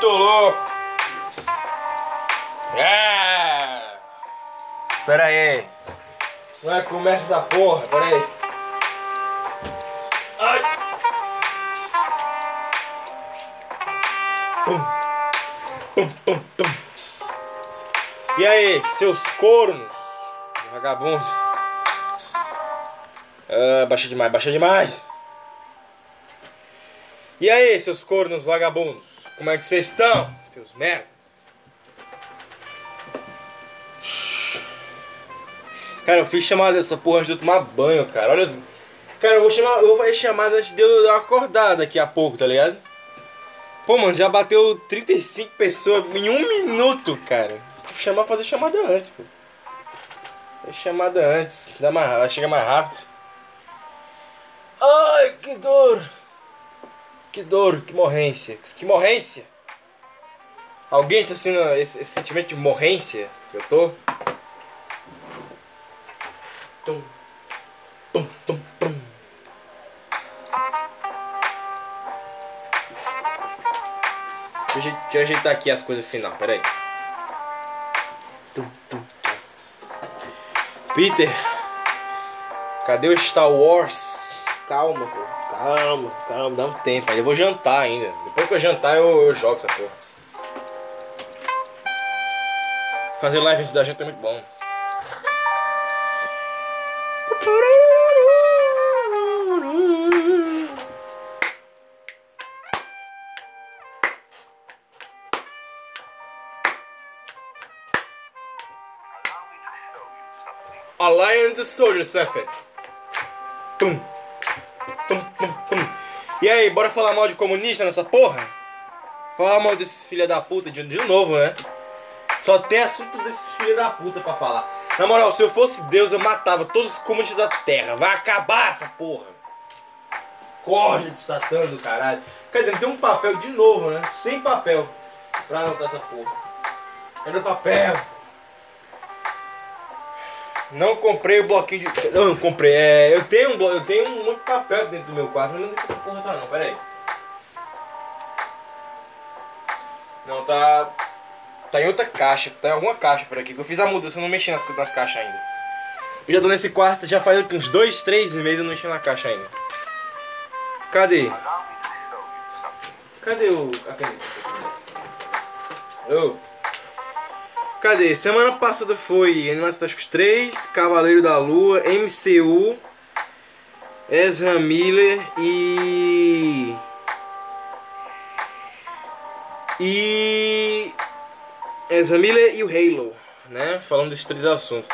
Muito louco! É! Espera aí! Não é começa essa porra, pera aí! Ai! Pum. Pum, pum, pum. E aí, seus cornos, vagabundos? Ah, baixa demais, baixa demais! E aí, seus cornos vagabundos? Como é que vocês estão, seus merdas? Cara, eu fiz chamada dessa porra antes de eu tomar banho, cara. Olha. Cara, eu vou chamar. Eu vou fazer chamada antes de eu acordar daqui a pouco, tá ligado? Pô, mano, já bateu 35 pessoas em um minuto, cara. Vou chamar fazer chamada antes, pô. Fazer chamada antes. Dá mais, chega mais rápido. Ai, que dor. Que dor, que morrência. Que morrência. Alguém está sentindo esse, esse sentimento de morrência que eu tô? Tum, tum, tum, tum. Deixa deixa eu ajeitar aqui as coisas final, peraí. Tum, tum, tum. Peter, cadê o Star Wars? Calma, pô. Calma, calma, dá um tempo. Aí eu vou jantar ainda. Depois que eu jantar, eu, eu jogo essa porra. Fazer live da janta é muito bom. A Lion the Soldier, tum, tum. E aí, bora falar mal de comunista nessa porra? Falar mal desses filha da puta de, de novo, né? Só tem assunto desses filha da puta pra falar. Na moral, se eu fosse Deus, eu matava todos os comunistas da terra. Vai acabar essa porra. Corja de satã do caralho. Cadê? Tem um papel de novo, né? Sem papel. Pra anotar essa porra. Cadê o papel? Não comprei o bloquinho de. Não, não comprei. É, eu tenho um blo... eu tenho um monte de papel dentro do meu quarto, não se essa porra tá não, pera aí. Não, tá. Tá em outra caixa, tá em alguma caixa por aqui, que eu fiz a mudança, eu não mexi nas, nas caixas ainda. Eu já tô nesse quarto, já faz uns dois, três meses eu não mexi na caixa ainda. Cadê? Cadê o. caneta? Ô. Cadê? Semana passada foi Animais Fantásticos 3, Cavaleiro da Lua, MCU, Ezra Miller e. E. Ezra Miller e o Halo, né? Falando desses três assuntos.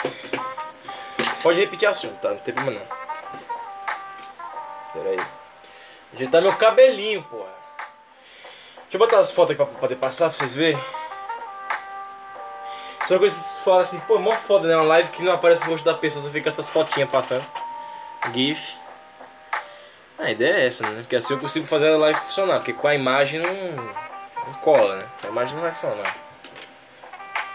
Pode repetir assunto, tá? Não tem problema não. Pera aí. Ajeitar meu cabelinho, porra. Deixa eu botar as fotos aqui pra poder passar pra vocês verem. Só que vocês falam assim, pô, mó foda, né? Uma live que não aparece o rosto da pessoa, só fica essas fotinhas passando. GIF. A ideia é essa, né? Porque assim eu consigo fazer a live funcionar, porque com a imagem não, não cola, né? A imagem não vai funcionar.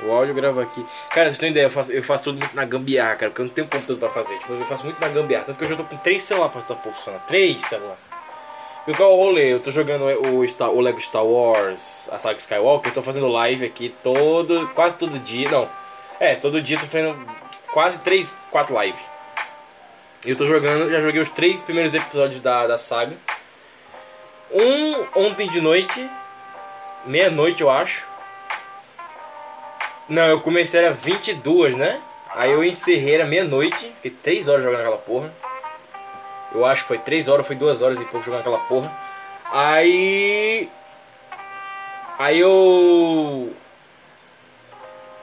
O áudio grava aqui. Cara, vocês têm ideia, eu faço, eu faço tudo muito na gambiarra, cara, porque eu não tenho computador pra fazer. Tipo, eu faço muito na gambiarra, tanto que eu já tô com três celulares pra essa porra funcionar. Três celulares. Qual é o rolê? Eu tô jogando o, Star, o Lego Star Wars, a saga Skywalker, eu tô fazendo live aqui todo, quase todo dia, não, é, todo dia tô fazendo quase 3, 4 lives. Eu tô jogando, já joguei os três primeiros episódios da, da saga. Um ontem de noite, meia-noite eu acho. Não, eu comecei era 22, né? Aí eu encerrei era meia-noite, fiquei 3 horas jogando aquela porra. Eu acho que foi 3 horas, foi 2 horas e pouco jogando aquela porra. Aí. Aí eu.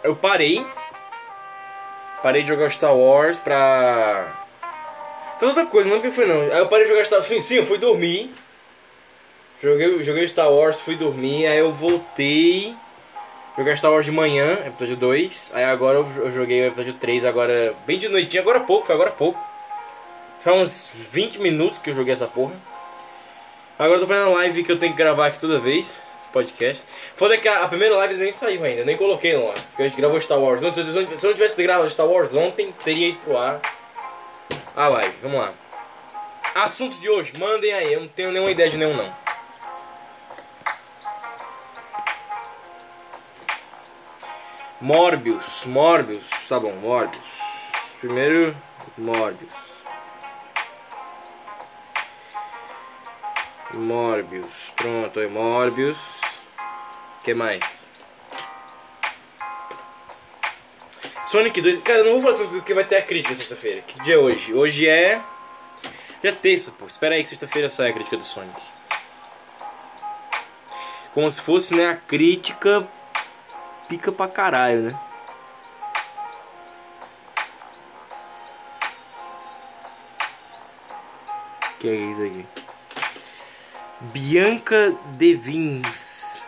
Eu parei. Parei de jogar Star Wars pra. Foi outra coisa, não que foi não. Aí eu parei de jogar Star Wars. Sim, eu fui dormir. Joguei, joguei Star Wars, fui dormir. Aí eu voltei. Jogar Star Wars de manhã, episódio 2. Aí agora eu joguei o episódio 3, agora bem de noitinha, agora pouco, foi agora pouco. Faz uns 20 minutos que eu joguei essa porra. Agora eu tô fazendo live que eu tenho que gravar aqui toda vez. podcast. Foda que a, a primeira live nem saiu ainda, nem coloquei no. Porque a gente gravou Star Wars. Se eu, se eu não tivesse gravado Star Wars ontem, teria ido pro ar a live. Vamos lá. Assuntos de hoje, mandem aí. Eu não tenho nenhuma ideia de nenhum, não. Morbius, Morbius, tá bom, Morbius. Primeiro, Morbius. Morbius, pronto, aí Morbius. que mais? Sonic 2, cara, não vou falar sobre que vai ter a crítica sexta-feira. Que dia é hoje? Hoje é. Já é terça, pô. Espera aí que sexta-feira sai a crítica do Sonic. Como se fosse, né, a crítica pica pra caralho, né? Que é isso aqui? Bianca Devins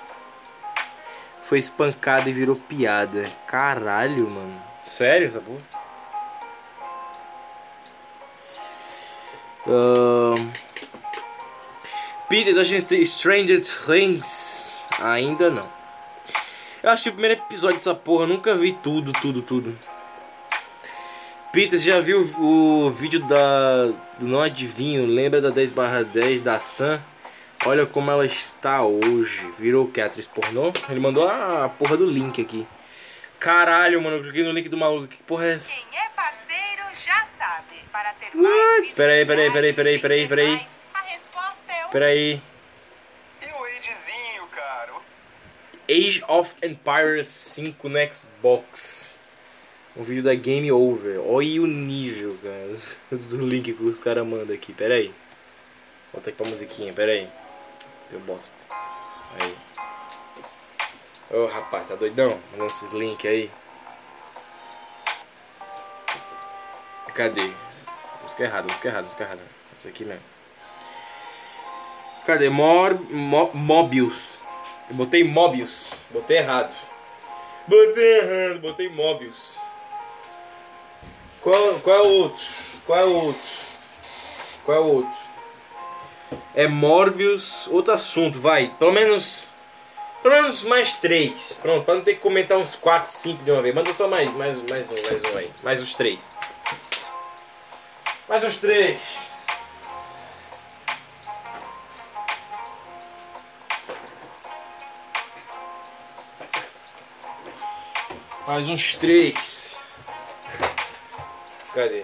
foi espancada e virou piada. Caralho, mano. Sério essa porra? Uh... Peter da Stranger Things. Ainda não. Eu acho que o primeiro episódio dessa porra, eu nunca vi tudo, tudo, tudo. Peter, já viu o vídeo da do Não Adivinho? Lembra da 10 barra 10 da Sam? Olha como ela está hoje. Virou o que? Atriz pornô? Ele mandou a porra do link aqui. Caralho, mano, eu cliquei no link do maluco. Que porra é essa? Quem é parceiro já sabe. Para ter What? mais Peraí, peraí, peraí, peraí, peraí, peraí. A resposta é o Peraí. E o Adezinho, cara? Age of Empires 5 no Xbox. Um vídeo da Game Over. Olha o nível, cara. Do link que os caras mandam aqui. Pera aí. Volta aqui pra musiquinha, pera aí. Deu bosta. Aí. Ô rapaz, tá doidão? Mandando esses links aí. Cadê? Música errada, música errada, música errada. Isso aqui mesmo. Cadê? Mor Mo Mobius. Eu botei Mobius. Botei errado. Botei errado, botei Mobius. Qual, qual é o outro? Qual é o outro? Qual é o outro? É Morbius, outro assunto, vai. Pelo menos. Pelo menos mais três. Pronto, pra não ter que comentar uns 4, 5 de uma vez. Manda só mais, mais, mais um, mais um aí. Mais os três. Mais os três. Mais uns três. Cadê?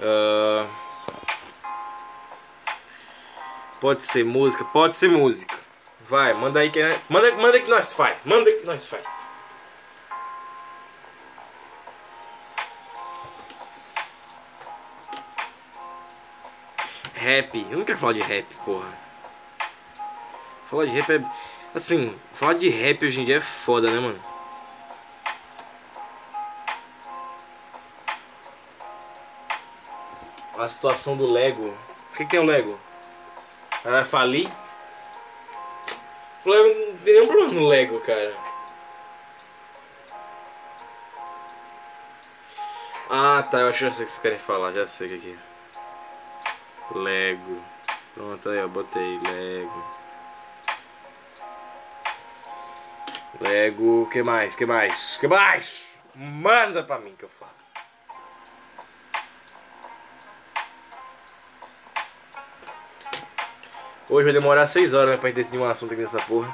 Ah, pode ser música? Pode ser música. Vai, manda aí que manda, manda que nós faz. Manda que nós faz. Rap. Eu não quero falar de rap, porra. Falar de rap é. Assim, falar de rap hoje em dia é foda, né, mano? A situação do Lego. O que, que tem o Lego? Ela vai falir? Não tem nenhum problema no Lego, cara. Ah, tá. Eu acho que sei o que vocês querem falar. Já sei o que aqui. Lego. Pronto, aí, ó. Botei Lego. Lego. que mais? que mais? que mais? Manda pra mim que eu falo. Hoje vai demorar 6 horas né, pra gente decidir um assunto aqui nessa porra.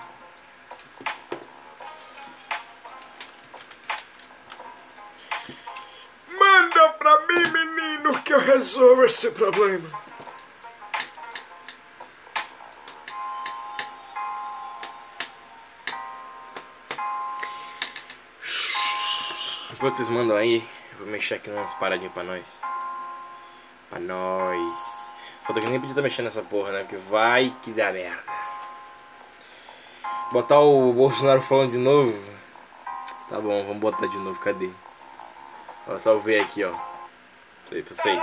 Manda pra mim, menino, que eu resolvo esse problema. Enquanto vocês mandam aí, eu vou mexer aqui umas paradinhas pra nós. Pra nós. Foda que nem podia estar mexendo nessa porra, né? Porque vai que dá merda. Botar o Bolsonaro falando de novo. Tá bom, vamos botar de novo, cadê? Ó, salvei aqui, ó. Aí pra vocês.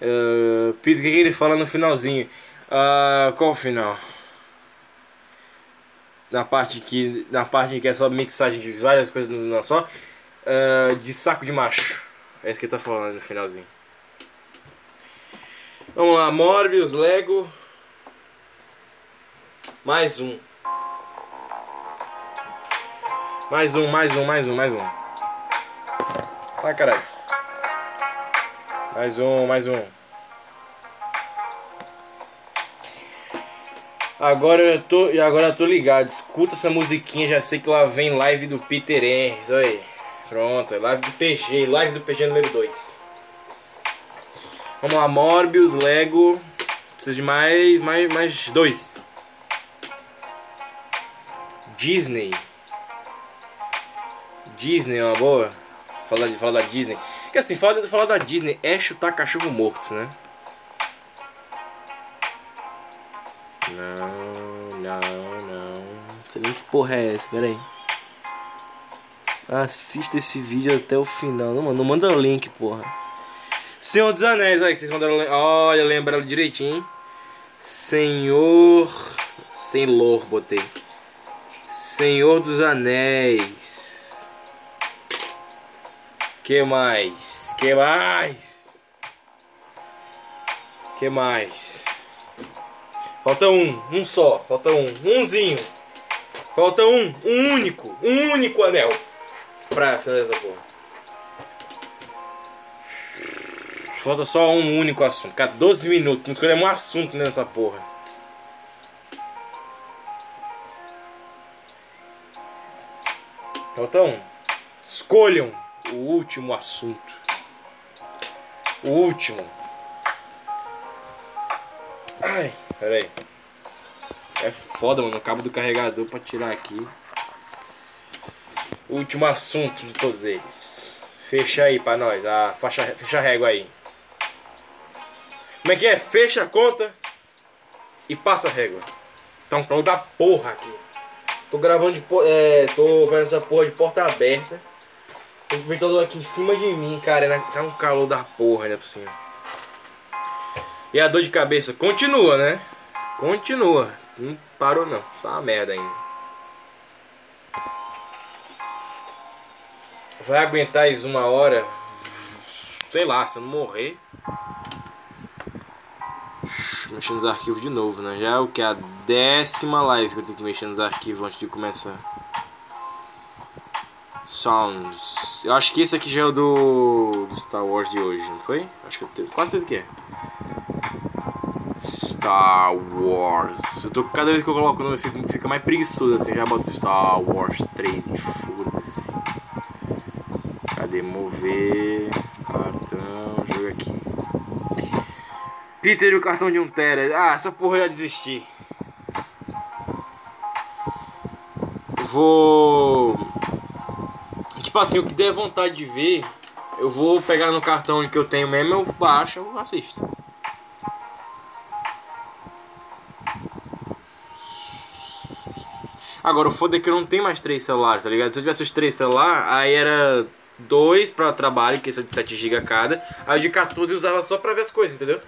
Uh, Peter, o que, ele fala no finalzinho? Ah, qual o final? Na parte que. Na parte que é só mixagem de várias coisas não só. Ah, de saco de macho. É isso que ele tá falando no finalzinho. Vamos lá, Morbius, Lego. Mais um. Mais um, mais um, mais um, mais um. Vai, caralho. Mais um, mais um. Agora eu tô, agora eu tô ligado. Escuta essa musiquinha, já sei que lá vem live do Peter Henry. Olha aí. Pronto, é live do PG, live do PG número 2. Vamos lá, Morbius, Lego. Precisa de mais, mais, mais dois. Disney. Disney é uma boa. Falar, falar da Disney. Que assim, falar, da Disney é chutar cachorro morto, né? Não, não, não. Sei nem que porra é essa, pera aí. Assista esse vídeo até o final. Não, mano, não manda link, porra. Senhor dos Anéis, olha que vocês mandaram. Olha, lembraram direitinho. hein? Senhor. Senhor, botei. Senhor dos Anéis. Que mais? Que mais? Que mais? Falta um, um só, falta um, umzinho. Falta um, um único, um único anel. Pra finalizar essa porra. Falta só um único assunto. Cara, 12 minutos, não escolhemos um assunto nessa porra. Falta um. Escolham o último assunto. O último. Ai, peraí. É foda, mano. O cabo do carregador pra tirar aqui. O último assunto de todos eles. Fecha aí pra nós. Ah, fecha, fecha a régua aí. Como é que é? Fecha a conta e passa a régua. Tá um da porra aqui. Tô gravando de é, tô vendo essa porra de porta aberta. O ventilador aqui em cima de mim, cara. né? Tá um calor da porra, né, por cima. E a dor de cabeça continua, né? Continua. Não parou não. Tá uma merda ainda. Vai aguentar isso uma hora. Sei lá, se eu não morrer. Mexer nos arquivos de novo, né? Já é o que? A décima live que eu tenho que mexer nos arquivos antes de começar. Sounds. Eu acho que esse aqui já é o do, do Star Wars de hoje, não foi? Acho que eu tenho quase certeza que é. Star Wars. Eu tô, cada vez que eu coloco o nome fica, fica mais preguiçoso assim. Já boto Star Wars 3 e foda-se. Cadê mover? Cartão, jogo aqui. Peter e o cartão de 1 tera. Ah, essa porra eu já desisti. Vou. Tipo assim, o que der vontade de ver, eu vou pegar no cartão que eu tenho mesmo, eu baixo, eu assisto. Agora o foda é que eu não tenho mais três celulares, tá ligado? Se eu tivesse os três celulares, aí era dois pra trabalho, que são de 7GB cada, aí de 14 eu usava só pra ver as coisas, entendeu?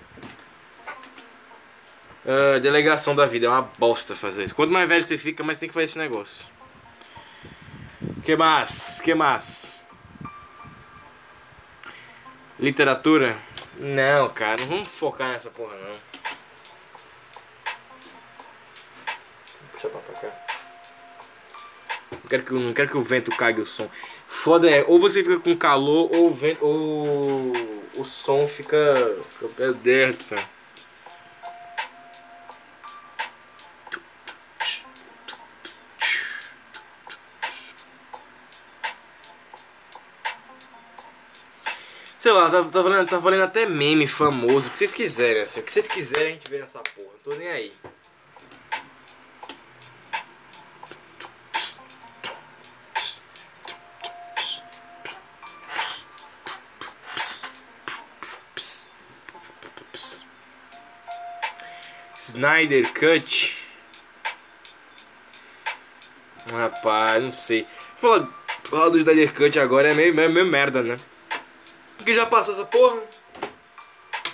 Ah, delegação da vida, é uma bosta fazer isso. Quanto mais velho você fica, mais tem que fazer esse negócio. Que mais? Que mais? Literatura? Não, cara, não vamos focar nessa porra não. Puxa pra cá. Não quero, que, não quero que o vento cague o som. Foda é, ou você fica com calor, ou o vento. Ou o som fica. fica perto, cara. Sei lá, tá, tá, valendo, tá valendo até meme famoso, o que vocês quiserem, assim. O que vocês quiserem a gente vê nessa porra. Não tô nem aí. Snyder Cut. Rapaz, não sei. Falar, falar do Snyder Cut agora é meio, meio, meio merda, né? Porque já passou essa porra.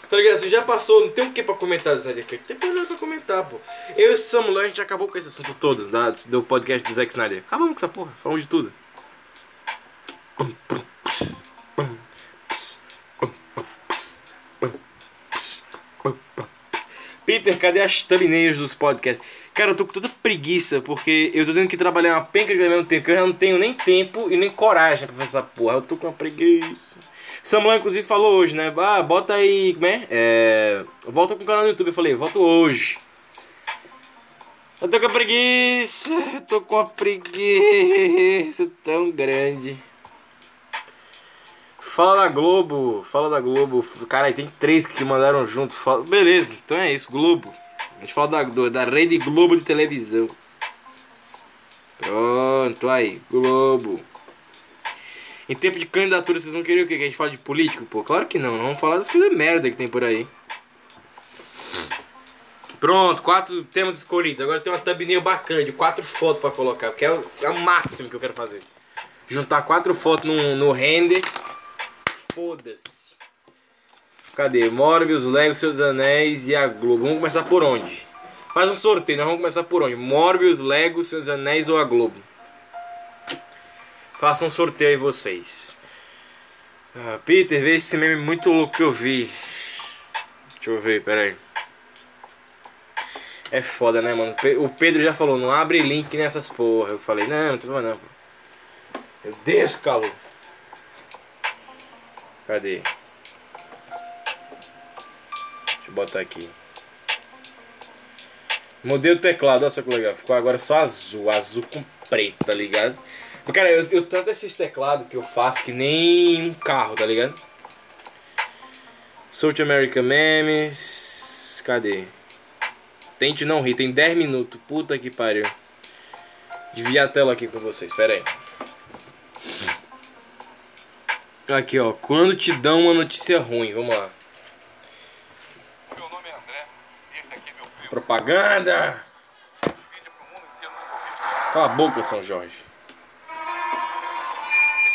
Tá ligado? Assim, já passou, não tem o que pra comentar do Snyder Cut. Tem nada pra comentar, pô. Eu e o Samuel, a gente acabou com esse assunto todo da, do podcast do Zack Snyder. Acabamos com essa porra, falamos de tudo. Peter, cadê as thumbnails dos podcasts? Cara, eu tô com toda preguiça, porque eu tô tendo que trabalhar uma penca de ao mesmo tempo, que eu já não tenho nem tempo e nem coragem pra fazer essa porra. Eu tô com uma preguiça. Samuel, inclusive, falou hoje, né? Ah, bota aí, como é? é... Volta com o canal no YouTube. Eu falei, volto hoje. Eu tô com a preguiça, eu tô com a preguiça tão grande. Fala da Globo, fala da Globo. Cara, tem três que mandaram junto. Fala... Beleza, então é isso, Globo. A gente fala da, do- da Rede Globo de televisão. Pronto, aí, Globo. Em tempo de candidatura, vocês vão querer o quê? Que a gente fale de político? Pô, claro que não. Não vamos falar das coisas merda que tem por aí. Pronto, quatro temas escolhidos. Agora tem uma thumbnail bacana de quatro fotos pra colocar. Que é o, é o máximo que eu quero fazer. Juntar quatro fotos no, no render. Foda-se. Cadê? Morbius, Lego, Seus Anéis e a Globo. Vamos começar por onde? Faz um sorteio, nós vamos começar por onde? Morbius, Lego, Seus Anéis ou a Globo? Façam um sorteio aí vocês. Ah, Peter, vê esse meme muito louco que eu vi. Deixa eu ver, peraí. É foda, né, mano? O Pedro já falou, não abre link nessas porra. Eu falei, não, não tem problema não. Meu Deus, calor. Cadê? Deixa eu botar aqui. Mudei o teclado, olha só que legal. Ficou agora só azul, azul com preto, tá ligado? Cara, eu, eu tanto esses teclados que eu faço que nem um carro, tá ligado? South American Memes. Cadê? Tente não rir, tem 10 minutos. Puta que pariu. Desviar a tela aqui com vocês, pera aí. Aqui, ó. Quando te dão uma notícia ruim, vamos lá. Meu nome é André e esse aqui é meu primo. Propaganda! É. Cala a boca, São Jorge.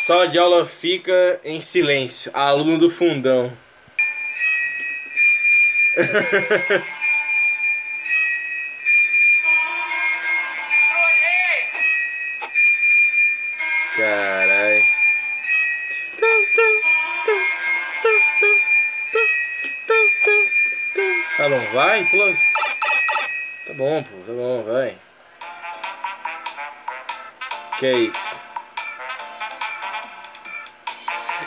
Sala de aula fica em silêncio. Aluno do fundão. Caralho. Tá bom, vai, pula. Tá bom, pô, tá bom, vai. Que é isso?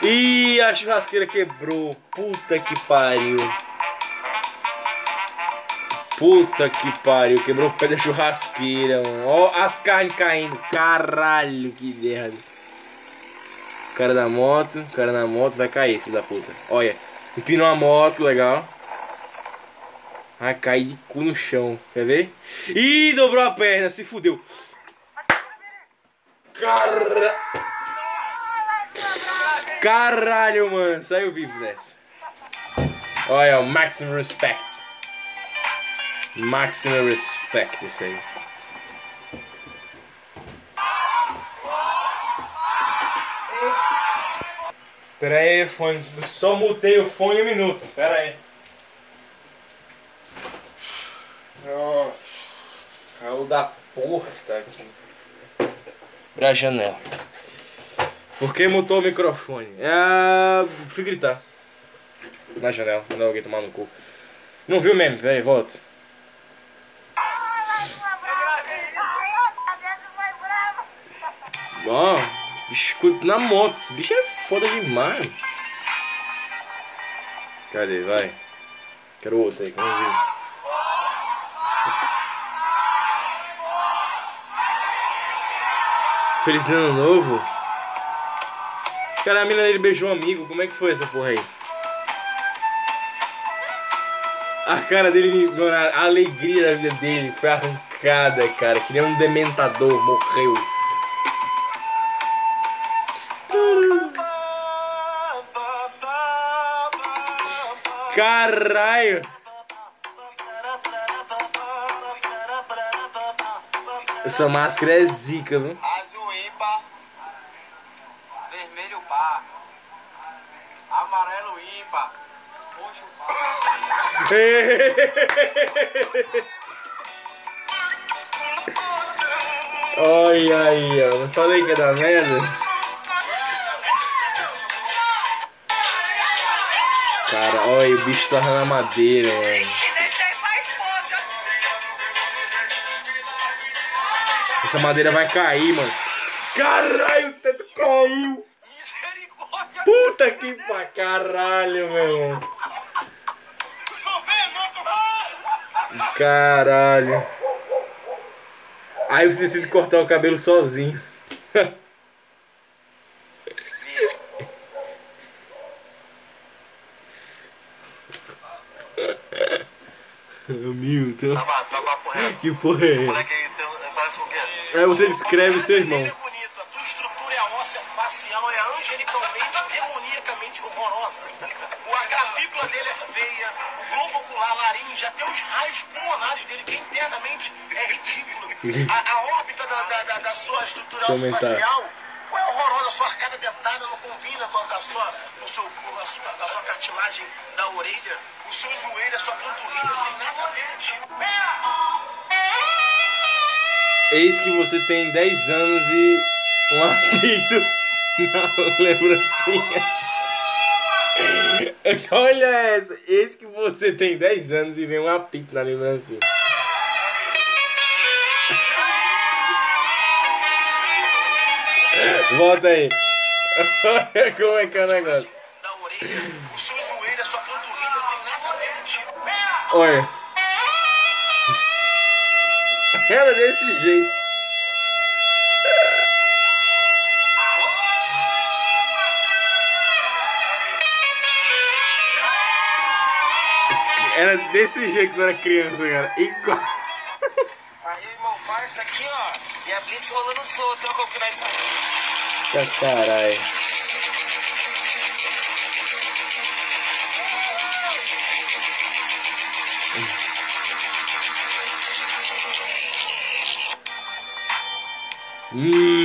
Ih, a churrasqueira quebrou. Puta que pariu. Puta que pariu. Quebrou o pé da churrasqueira, mano. Ó, as carnes caindo. Caralho, que merda. Cara da moto, cara na moto vai cair, filho da puta. Olha, empinou a moto, legal. Vai cair de cu no chão. Quer ver? Ih, dobrou a perna, se fudeu. Cara... Caralho, mano. Saiu vivo dessa. Olha, o maximum respect. Maximum respect, isso aí. Pera aí, fone. Só mutei o fone um minuto. Pera aí. Pronto. Caiu da tá aqui. Abre a janela. Por que mutou o microfone? É. Fui gritar. Na janela, mandar alguém tomar no cu. Não viu mesmo? Pera aí, volta. Ó, biscoito na moto. Esse bicho é foda demais. Cadê? Vai. Quero outro aí, vamos ver. Feliz ano novo. Cara, a mina dele beijou um amigo. Como é que foi essa porra aí? A cara dele, mano, a alegria da vida dele foi arrancada, cara. Que nem um dementador, morreu. Caralho! Essa máscara é zica, viu? Olha aí, ó. Não falei que ia dar merda? Cara, olha, o bicho tá na madeira, mano. Essa madeira vai cair, mano. Caralho, o teto caiu. Puta que pra caralho, meu irmão. Não vem, não. Caralho. Aí você decide cortar o cabelo sozinho. Milton. Tava, tava correto. Que porra é Esse moleque aí tem, parece um quê? Aí você descreve o seu irmão. Internamente é ridículo. A, a órbita da, da, da, da sua estrutura facial é horrorosa, a sua arcada dentada não combina com a, da sua, com seu, com a sua, da sua cartilagem da orelha, o seu joelho, a sua panturrilha, não tem nada a ver contigo. Eis que você tem 10 anos e um apito na lembrancinha. Olha essa. Eis que você tem 10 anos e vem um apito na lembrancinha. Volta aí. Olha como é que é o negócio. O seu joelho, a sua nada a ver. Olha. Era desse jeito. Era desse jeito quando era criança, cara. Igual. Aí, irmão, parça aqui, ó. E a Blitz rolando solto, ó, como que nós Tá caralho.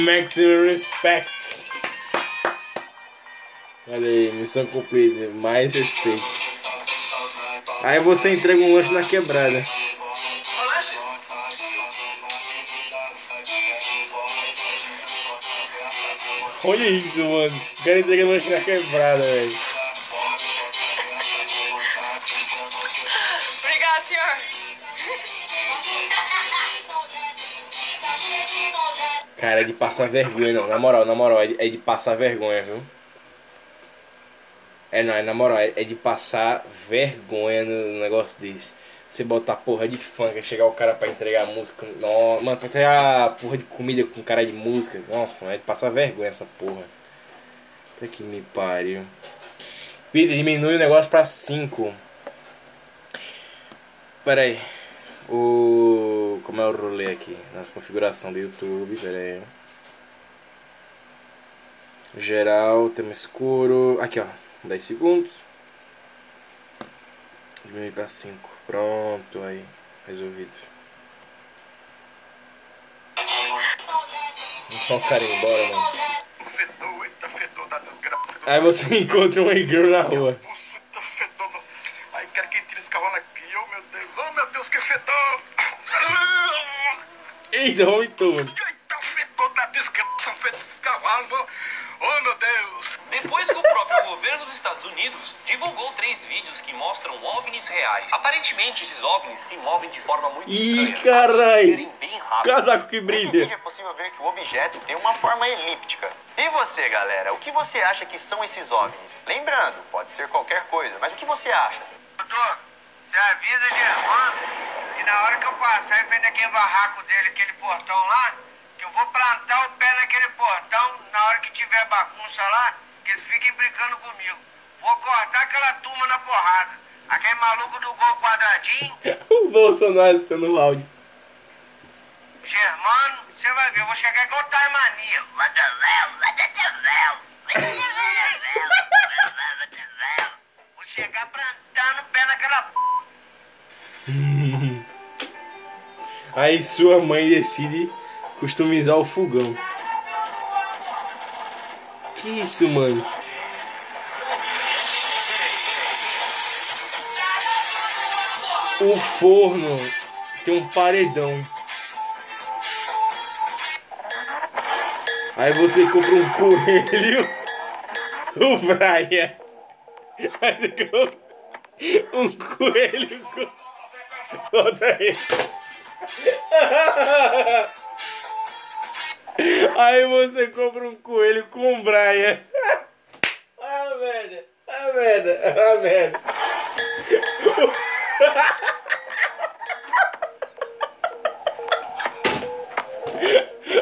Maximum respect. Olha aí, missão cumprida. Mais respeito. Aí você entrega um lanche na quebrada. Olha isso, mano. O cara entregando lanche na quebrada, velho. Obrigado, senhor. Cara, é de passar vergonha, não. Na moral, na moral, é de, é de passar vergonha, viu? É, não, é na moral, é, é de passar vergonha no negócio desse. Você botar porra de funk, chegar o cara pra entregar música. Não, mano, pra entregar porra de comida com cara de música. Nossa, mano, é passar vergonha essa porra. Até que me pariu. Peter, diminui o negócio pra 5. Pera aí. O. Como é o rolê aqui? Nossa configuração do YouTube, pera aí. Geral, tema escuro. Aqui ó, 10 segundos. Diminuir pra 5. Pronto, aí. Resolvido. Então o cara embora, mano. Fedor, eita, fedor da desgraça. fedor Aí você encontra um e-girl na rua. Aí quero que tire esse cavalo aqui. Oh, meu Deus. Oh, meu Deus, que fedor. Eita, vomitou, mano. Eita, fedor da desgraça, fedor desse cavalo. Oh, meu Deus. Depois que o próprio governo dos Estados Unidos divulgou três vídeos que mostram OVNIs reais. Aparentemente, esses OVNIs se movem de forma muito Ih, carai. Serem bem rápidos. Casaco que Nesse vídeo brilha. é possível ver que o objeto tem uma forma elíptica. E você, galera, o que você acha que são esses OVNIs? Lembrando, pode ser qualquer coisa, mas o que você acha? Doutor, você avisa Germano que na hora que eu passar em frente daquele barraco dele, aquele portão lá, que eu vou plantar o pé naquele portão na hora que tiver bagunça lá, que eles fiquem brincando comigo. Vou cortar aquela turma na porrada. Aquele maluco do gol quadradinho, o Bolsonaro está no áudio. Germano, você vai ver, eu vou chegar igual Time Mania. What the hell, what the hell, what the hell, what the hell. Vou chegar plantando o pé naquela p... Aí sua mãe decide Customizar o fogão. Que isso, mano? O forno tem um paredão. Aí você compra um coelho. O Brian. Aí você compra um coelho. Bota aí. Aí você compra um coelho com Brian. Ah, merda. Ah, merda. Ah, merda.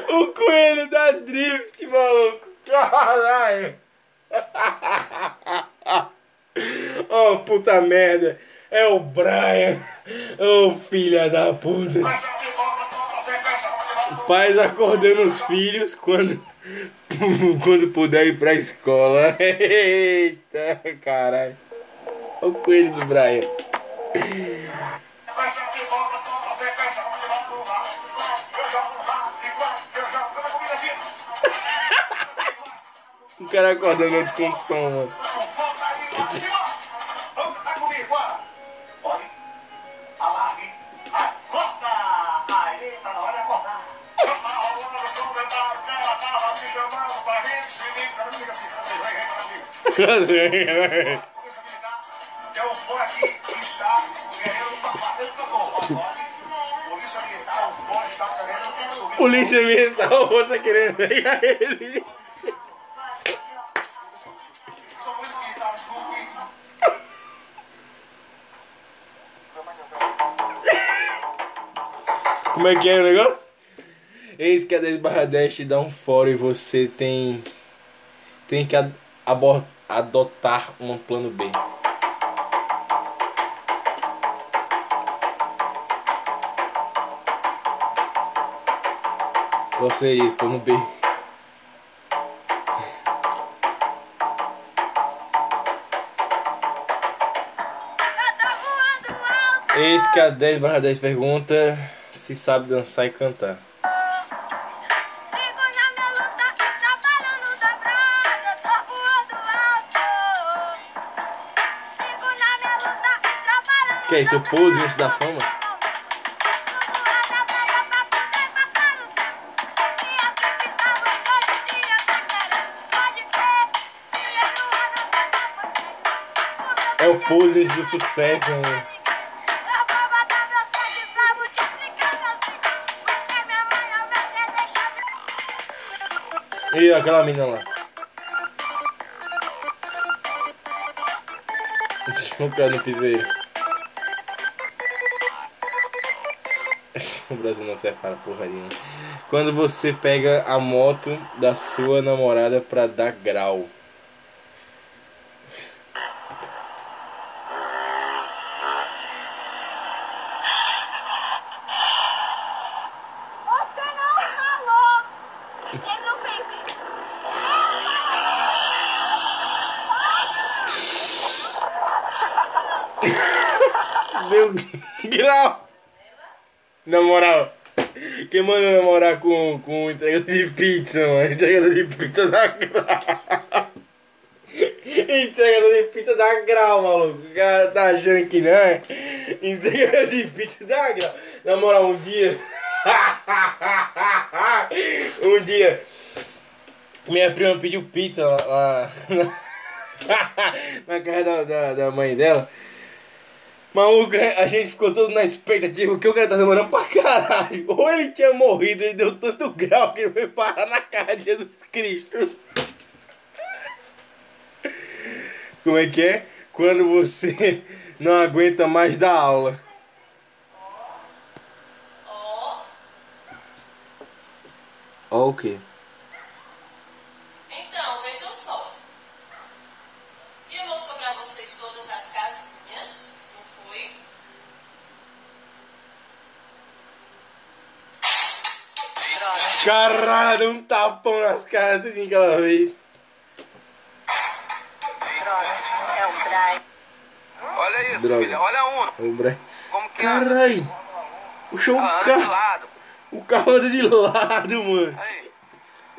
O coelho da drift, maluco. Caralho. Oh, puta merda. É o Brian. Ô, filha da puta. Pais acordando os filhos quando, quando puder ir pra escola. Eita, caralho. Olha o coelho do Brian. O cara acordando outro com som, mano. Gol. Polícia Militar, o outro tá querendo pegar ele. Como é que é o negócio? Eis que a 10 barra 10 te dá um fora e você tem. Tem que ad- abor- adotar um plano B. Qual seria esse plano B? Eis que a 10 barra 10 pergunta se sabe dançar e cantar. Que é isso, o pose antes da fama? É o pose antes do sucesso, né? E aquela mina lá. Pé no piseiro. O Brasil não serve para porra nenhuma. Quando você pega a moto da sua namorada pra dar grau. Você não falou! Ele não fez isso! Deu grau. Na moral. Quem manda namorar com, com entregador de pizza, mano? Entregador de pizza dá grau. Entregador de pizza dá grau, maluco. O cara tá achando que não é? Entregador de pizza dá grau. Na moral, um dia. um dia. Minha prima pediu pizza lá, lá na casa da, da, da mãe dela. Maluco, a gente ficou todo na expectativa que o cara tá demorando pra caralho. Ou ele tinha morrido, ele deu tanto grau que ele foi parar na casa de Jesus Cristo. Como é que é? Quando você não aguenta mais dar aula. Ó o quê? Então, vejam só. Dia mostrou pra vocês todas as casinhas, não foi? Caralho, deu um tapão nas caras tudo aquela vez. É o Brian. Olha isso, Droga. filha. Olha um. O Brian. Como que anda? Caralho! Puxou um Ela anda de carro. lado. O carro anda de lado, mano.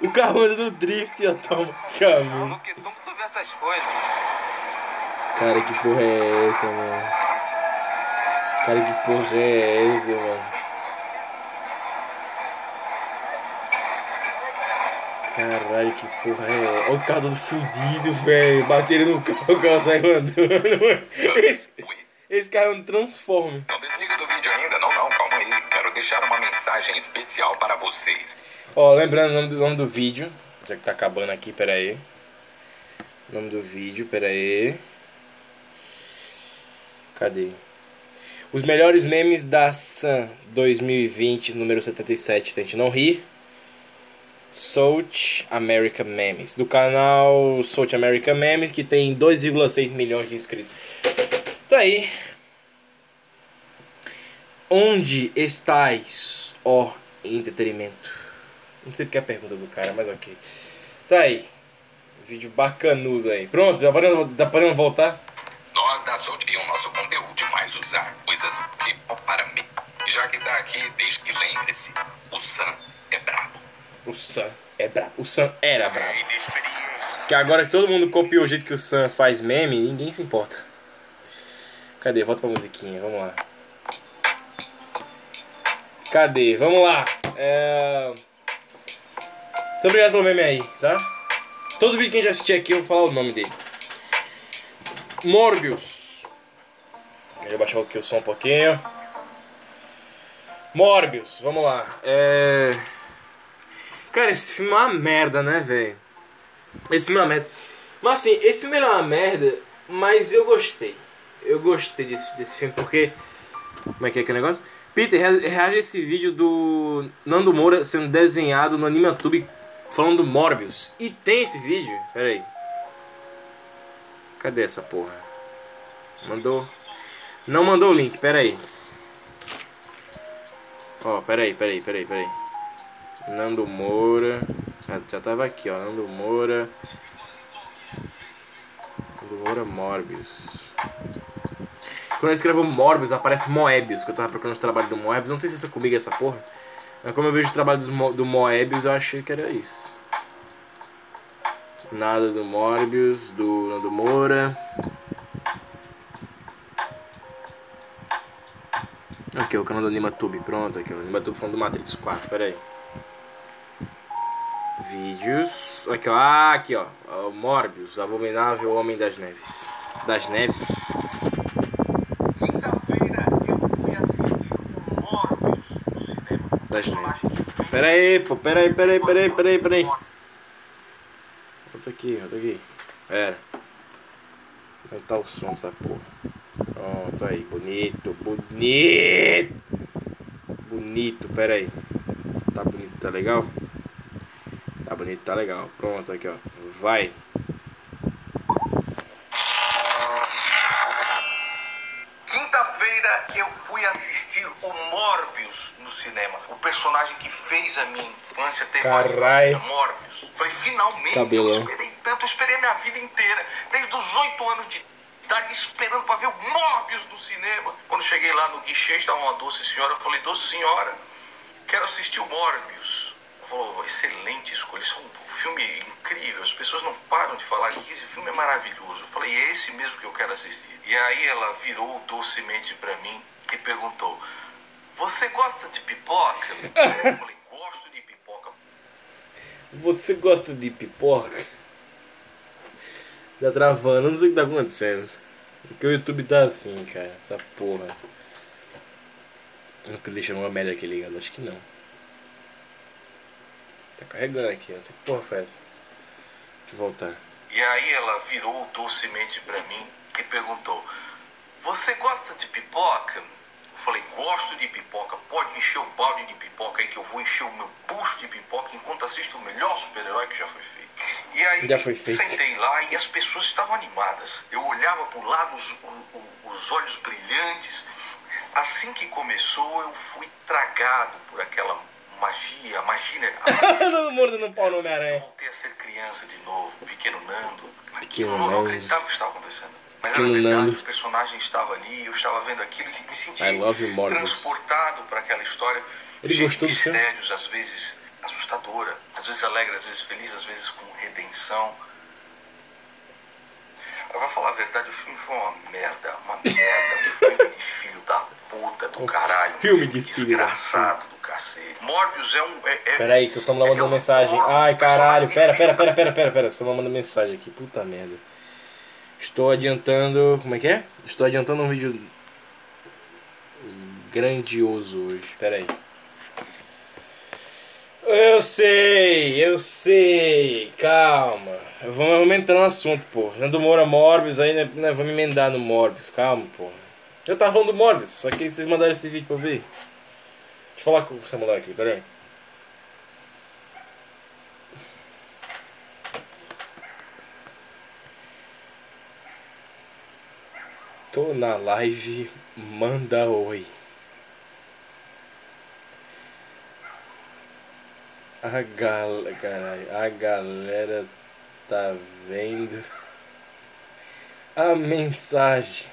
O carro anda no drift automaticamente. Porque como tu vê essas coisas? Cara, que porra é essa, mano? Cara, que porra é essa, mano? Caralho, que porra é? Olha o carro todo fudido, velho. Bateram no carro, o carro saiu andando. Esse, esse carro é um transforme. Não desliga do vídeo ainda, não, não, calma aí. Quero deixar uma mensagem especial para vocês. Ó, lembrando o nome do, nome do vídeo, já que tá acabando aqui, pera aí. Nome do vídeo, pera aí. Cadê? Os melhores memes da Sun 2020, número 77, tente não rir. South America Memes, do canal South America Memes, que tem 2,6 milhões de inscritos. Tá aí. Onde estás, ó entretenimento? Não sei porque é a pergunta do cara, mas ok. Tá aí. Vídeo bacanudo aí. Pronto, tá podendo, tá podendo voltar? Nós da Soul e o nosso conteúdo mais usar coisas de para mim. Já que tá aqui, deixe e lembre-se, o Sam é brabo. O Sam é brabo. O Sam era brabo. Que agora que todo mundo copiou o jeito que o Sam faz meme, ninguém se importa. Cadê? Volta pra musiquinha, vamos lá. Cadê? Vamos lá. É... Obrigado pelo meme aí, tá? Todo vídeo que a gente assistir aqui eu vou falar o nome dele. Morbius. Deixa baixar aqui o som um pouquinho. Morbius, vamos lá. É... Cara, esse filme é uma merda, né, velho? Esse filme é uma merda. Mas assim, esse filme é uma merda, mas eu gostei. Eu gostei desse, desse filme porque. Como é que é que é o negócio? Peter, rea- reage a esse vídeo do Nando Moura sendo desenhado no AnimaTube falando do Morbius. E tem esse vídeo? Pera aí. Cadê essa porra? Mandou. Não mandou o link, pera aí. Ó, pera aí, pera aí, pera aí, pera aí. Nando Moura. Ah, já tava aqui, ó. Nando Moura. Nando Moura Morbius. Quando eu escrevo Morbius, aparece Moebius, que eu tava procurando os trabalhos do Moebius. Não sei se é comigo essa porra. Mas como eu vejo o trabalho do Moebius, eu achei que era isso. Nada do Morbius, do Nando Moura. Aqui, o canal do AnimaTube, pronto, aqui, o AnimaTube falando do Matrix 4, pera aí. Vídeos, aqui ó, ah, aqui ó, o Morbius, abominável Homem das Neves. Das Neves? Quinta-feira eu fui assistir o Morbius no cinema. Das Neves. Pera aí, pô, pera aí, pera aí, pera aí, pera aí, pera aí. Volta aqui, volta aqui. Pera. Aumentar o som dessa porra. Pronto, aí, bonito, bonito. Bonito, pera aí. Tá bonito, tá legal? Tá bonito, tá legal. Pronto, aqui ó. Vai. Quinta-feira eu fui assistir o Morbius no cinema. O personagem que fez a minha infância ter Carai. Morbius. Falei, finalmente, Cabelão. eu esperei tanto, eu esperei minha vida inteira. Desde os oito anos de idade, esperando pra ver o Morbius no cinema. Quando cheguei lá no guichê, estava uma doce senhora. Eu falei, doce senhora, quero assistir o Morbius. Falou, excelente escolha, isso é um filme incrível. As pessoas não param de falar que esse filme é maravilhoso. Eu falei, é esse mesmo que eu quero assistir. E aí ela virou docemente pra mim e perguntou, você gosta de pipoca? Eu falei, gosto de pipoca. Você gosta de pipoca? Tá travando, não sei o que tá acontecendo. Porque o YouTube tá assim, cara. Essa porra. Nunca deixou uma merda aqui ligado, acho que não. Tá carregando aqui, não sei que porra essa. Deixa eu voltar. E aí ela virou docemente pra mim e perguntou: Você gosta de pipoca? Eu falei: Gosto de pipoca. Pode encher o balde de pipoca aí que eu vou encher o meu bucho de pipoca enquanto assisto o melhor super-herói que já foi feito. E aí Já foi feito. sentei lá e as pessoas estavam animadas. Eu olhava pro lado, os, o- os olhos brilhantes. Assim que começou, eu fui tragado por aquela magia, magia. Todo mundo dando pau no Homem-Aranha. Voltei a ser criança de novo, pequeno Nando. Pequeno eu não Nando. acreditava que estava acontecendo. Mas Pequeno era verdade, Nando. o personagem estava ali, eu estava vendo aquilo e me senti I love you, Morbius. transportado para aquela história. Ele cheia gostou de do filme? mistérios, às vezes assustadora, às vezes alegre, às vezes feliz, às vezes com redenção. Eu vou falar a verdade, o filme foi uma merda, uma merda, um filme de filho da puta do caralho, um filme de filho desgraçado do cacete. Morbius é um... É, é, Pera aí, que seu Samuel mandou é um mensagem. Ai, caralho. Pera, pera, pera, pera, pera, pera. Samuel mandou mensagem aqui. Puta merda. Estou adiantando. Como é que é? Estou adiantando um vídeo grandioso hoje. Pera aí. Eu sei, eu sei. Calma. Vamos, entrar no assunto, pô. Nando Moura Morbius aí, né? né, Vamos emendar no Morbius. Calma, pô. Eu tava falando do Morbius, só que vocês mandaram esse vídeo pra eu ver. Deixa eu falar com esse moleque aqui, pera aí. Tô na live, manda oi. A gal... Caralho, a galera tá vendo a mensagem.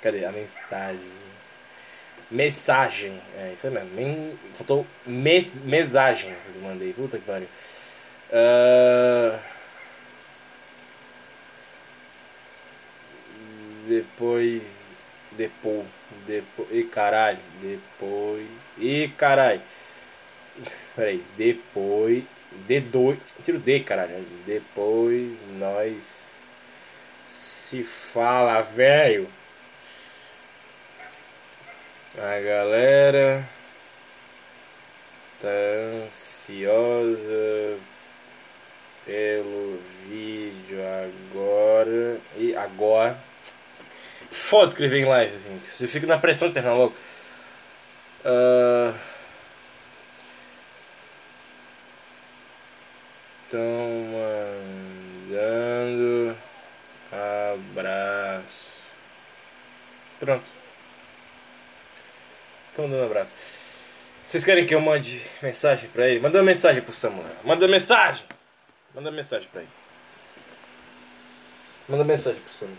Cadê a mensagem? Mensagem. É isso aí mesmo. Men... Faltou mes... mensagem que eu mandei. Puta que pariu. Ah, Depois. Depois. Depois. E caralho. Depois. E caralho. Peraí. Depois. D2. Tira o D, caralho. Depois nós. Se fala, velho. A galera. Tá ansiosa pelo vídeo agora. E agora. Foda escrever em live, assim. Você fica na pressão de terminar logo. Estão mandando abraço. Pronto. Estão mandando abraço. Vocês querem que eu mande mensagem pra ele? Manda mensagem pro Samuel. Manda mensagem! Manda mensagem pra ele. Manda mensagem pro Samuel.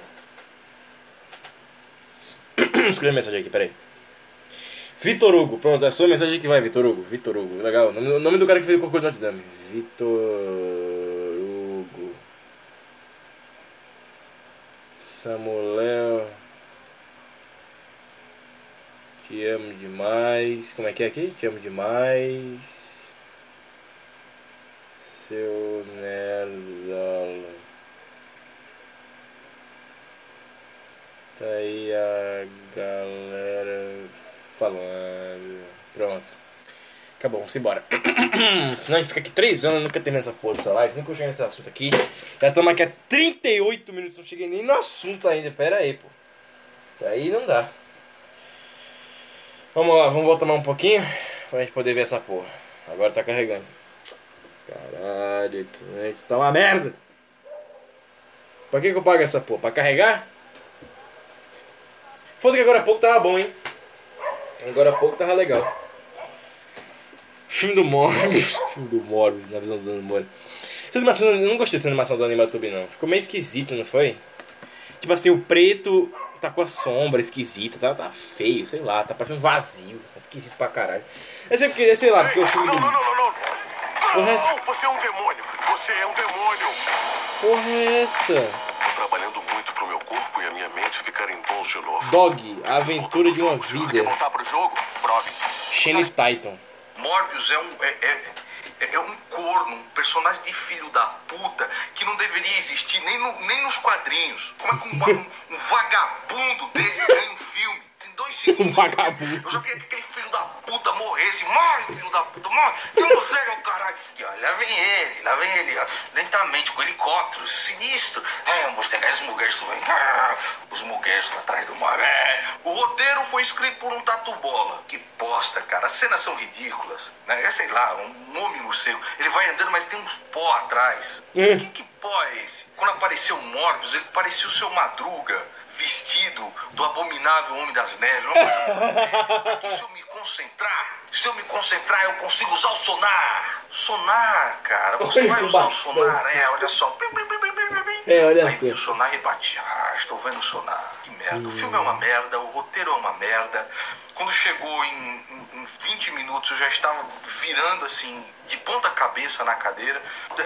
Escreve mensagem aqui, peraí. Vitor Hugo, pronto, é a sua mensagem que vai, Vitor Hugo. Vitor Hugo, legal. O nome, nome do cara que fez o concurso do Notre Dame. Vitor Hugo. Samuel. Te amo demais. Como é que é aqui? Te amo demais. Seu nerdola. Tá aí a galera falando. Pronto. Acabou, vamos embora. Senão a gente fica aqui 3 anos, nunca termina essa porra dessa live, nunca cheguei nesse assunto aqui. Já estamos aqui há 38 minutos, não cheguei nem no assunto ainda. Pera aí, pô. Aí não dá. Vamos lá, vamos voltar mais um pouquinho pra gente poder ver essa porra. Agora tá carregando. Caralho, que tá uma merda. Pra que, que eu pago essa porra? Pra carregar? Foda que agora há pouco tava bom, hein? Agora há pouco tava legal. Filme do Morbius. Filme do Morbius, na visão do Dano Moura. Essa animação, eu não gostei dessa animação do Animatube, não. Ficou meio esquisito, não foi? Tipo assim, o preto tá com a sombra esquisita, tá, tá feio, sei lá, tá parecendo vazio. Esquisito pra caralho. É sempre porque, sei lá, porque o filme Não, do. não, não, não, não. Porra, é essa? Não, você é um demônio. Você é um demônio. Porra é essa? Tô trabalhando muito pro meu corpo e a minha mente ficarem bons de novo. Dog, a aventura de uma Se você quer vida. voltar pro jogo, prove. Shane Titan. Morbius é um. É, é, é- um corno, um personagem de filho da puta que não deveria existir nem, no- nem nos quadrinhos. Como é que um, um- um vagabundo desse ganha um filme? Dois segundos. Um vagabundo. Eu já queria que aquele filho da puta morresse. Morre, filho da puta, morre. É o caralho? E, ó, lá vem ele, lá vem ele, ó, lentamente, com helicóptero, sinistro. É, você as mulheres vêm. Os mulheres atrás do mar. É. O roteiro foi escrito por um tatu bola. Que bosta, cara. As cenas são ridículas. Né? É, sei lá, um homem morcego. Ele vai andando, mas tem uns pó atrás. É. Que, que pó é esse? Quando apareceu o Morbius, ele parecia o seu Madruga vestido do abominável Homem das Neves. Se eu me concentrar, se eu me concentrar, eu consigo usar o sonar. Sonar, cara. Você vai usar o sonar, é, olha só. É, olha Aí só. o sonar rebate. Ah, estou vendo o sonar. Que merda. O filme é uma merda, o roteiro é uma merda. Quando chegou em, em- em 20 minutos eu já estava virando assim, de ponta cabeça na cadeira.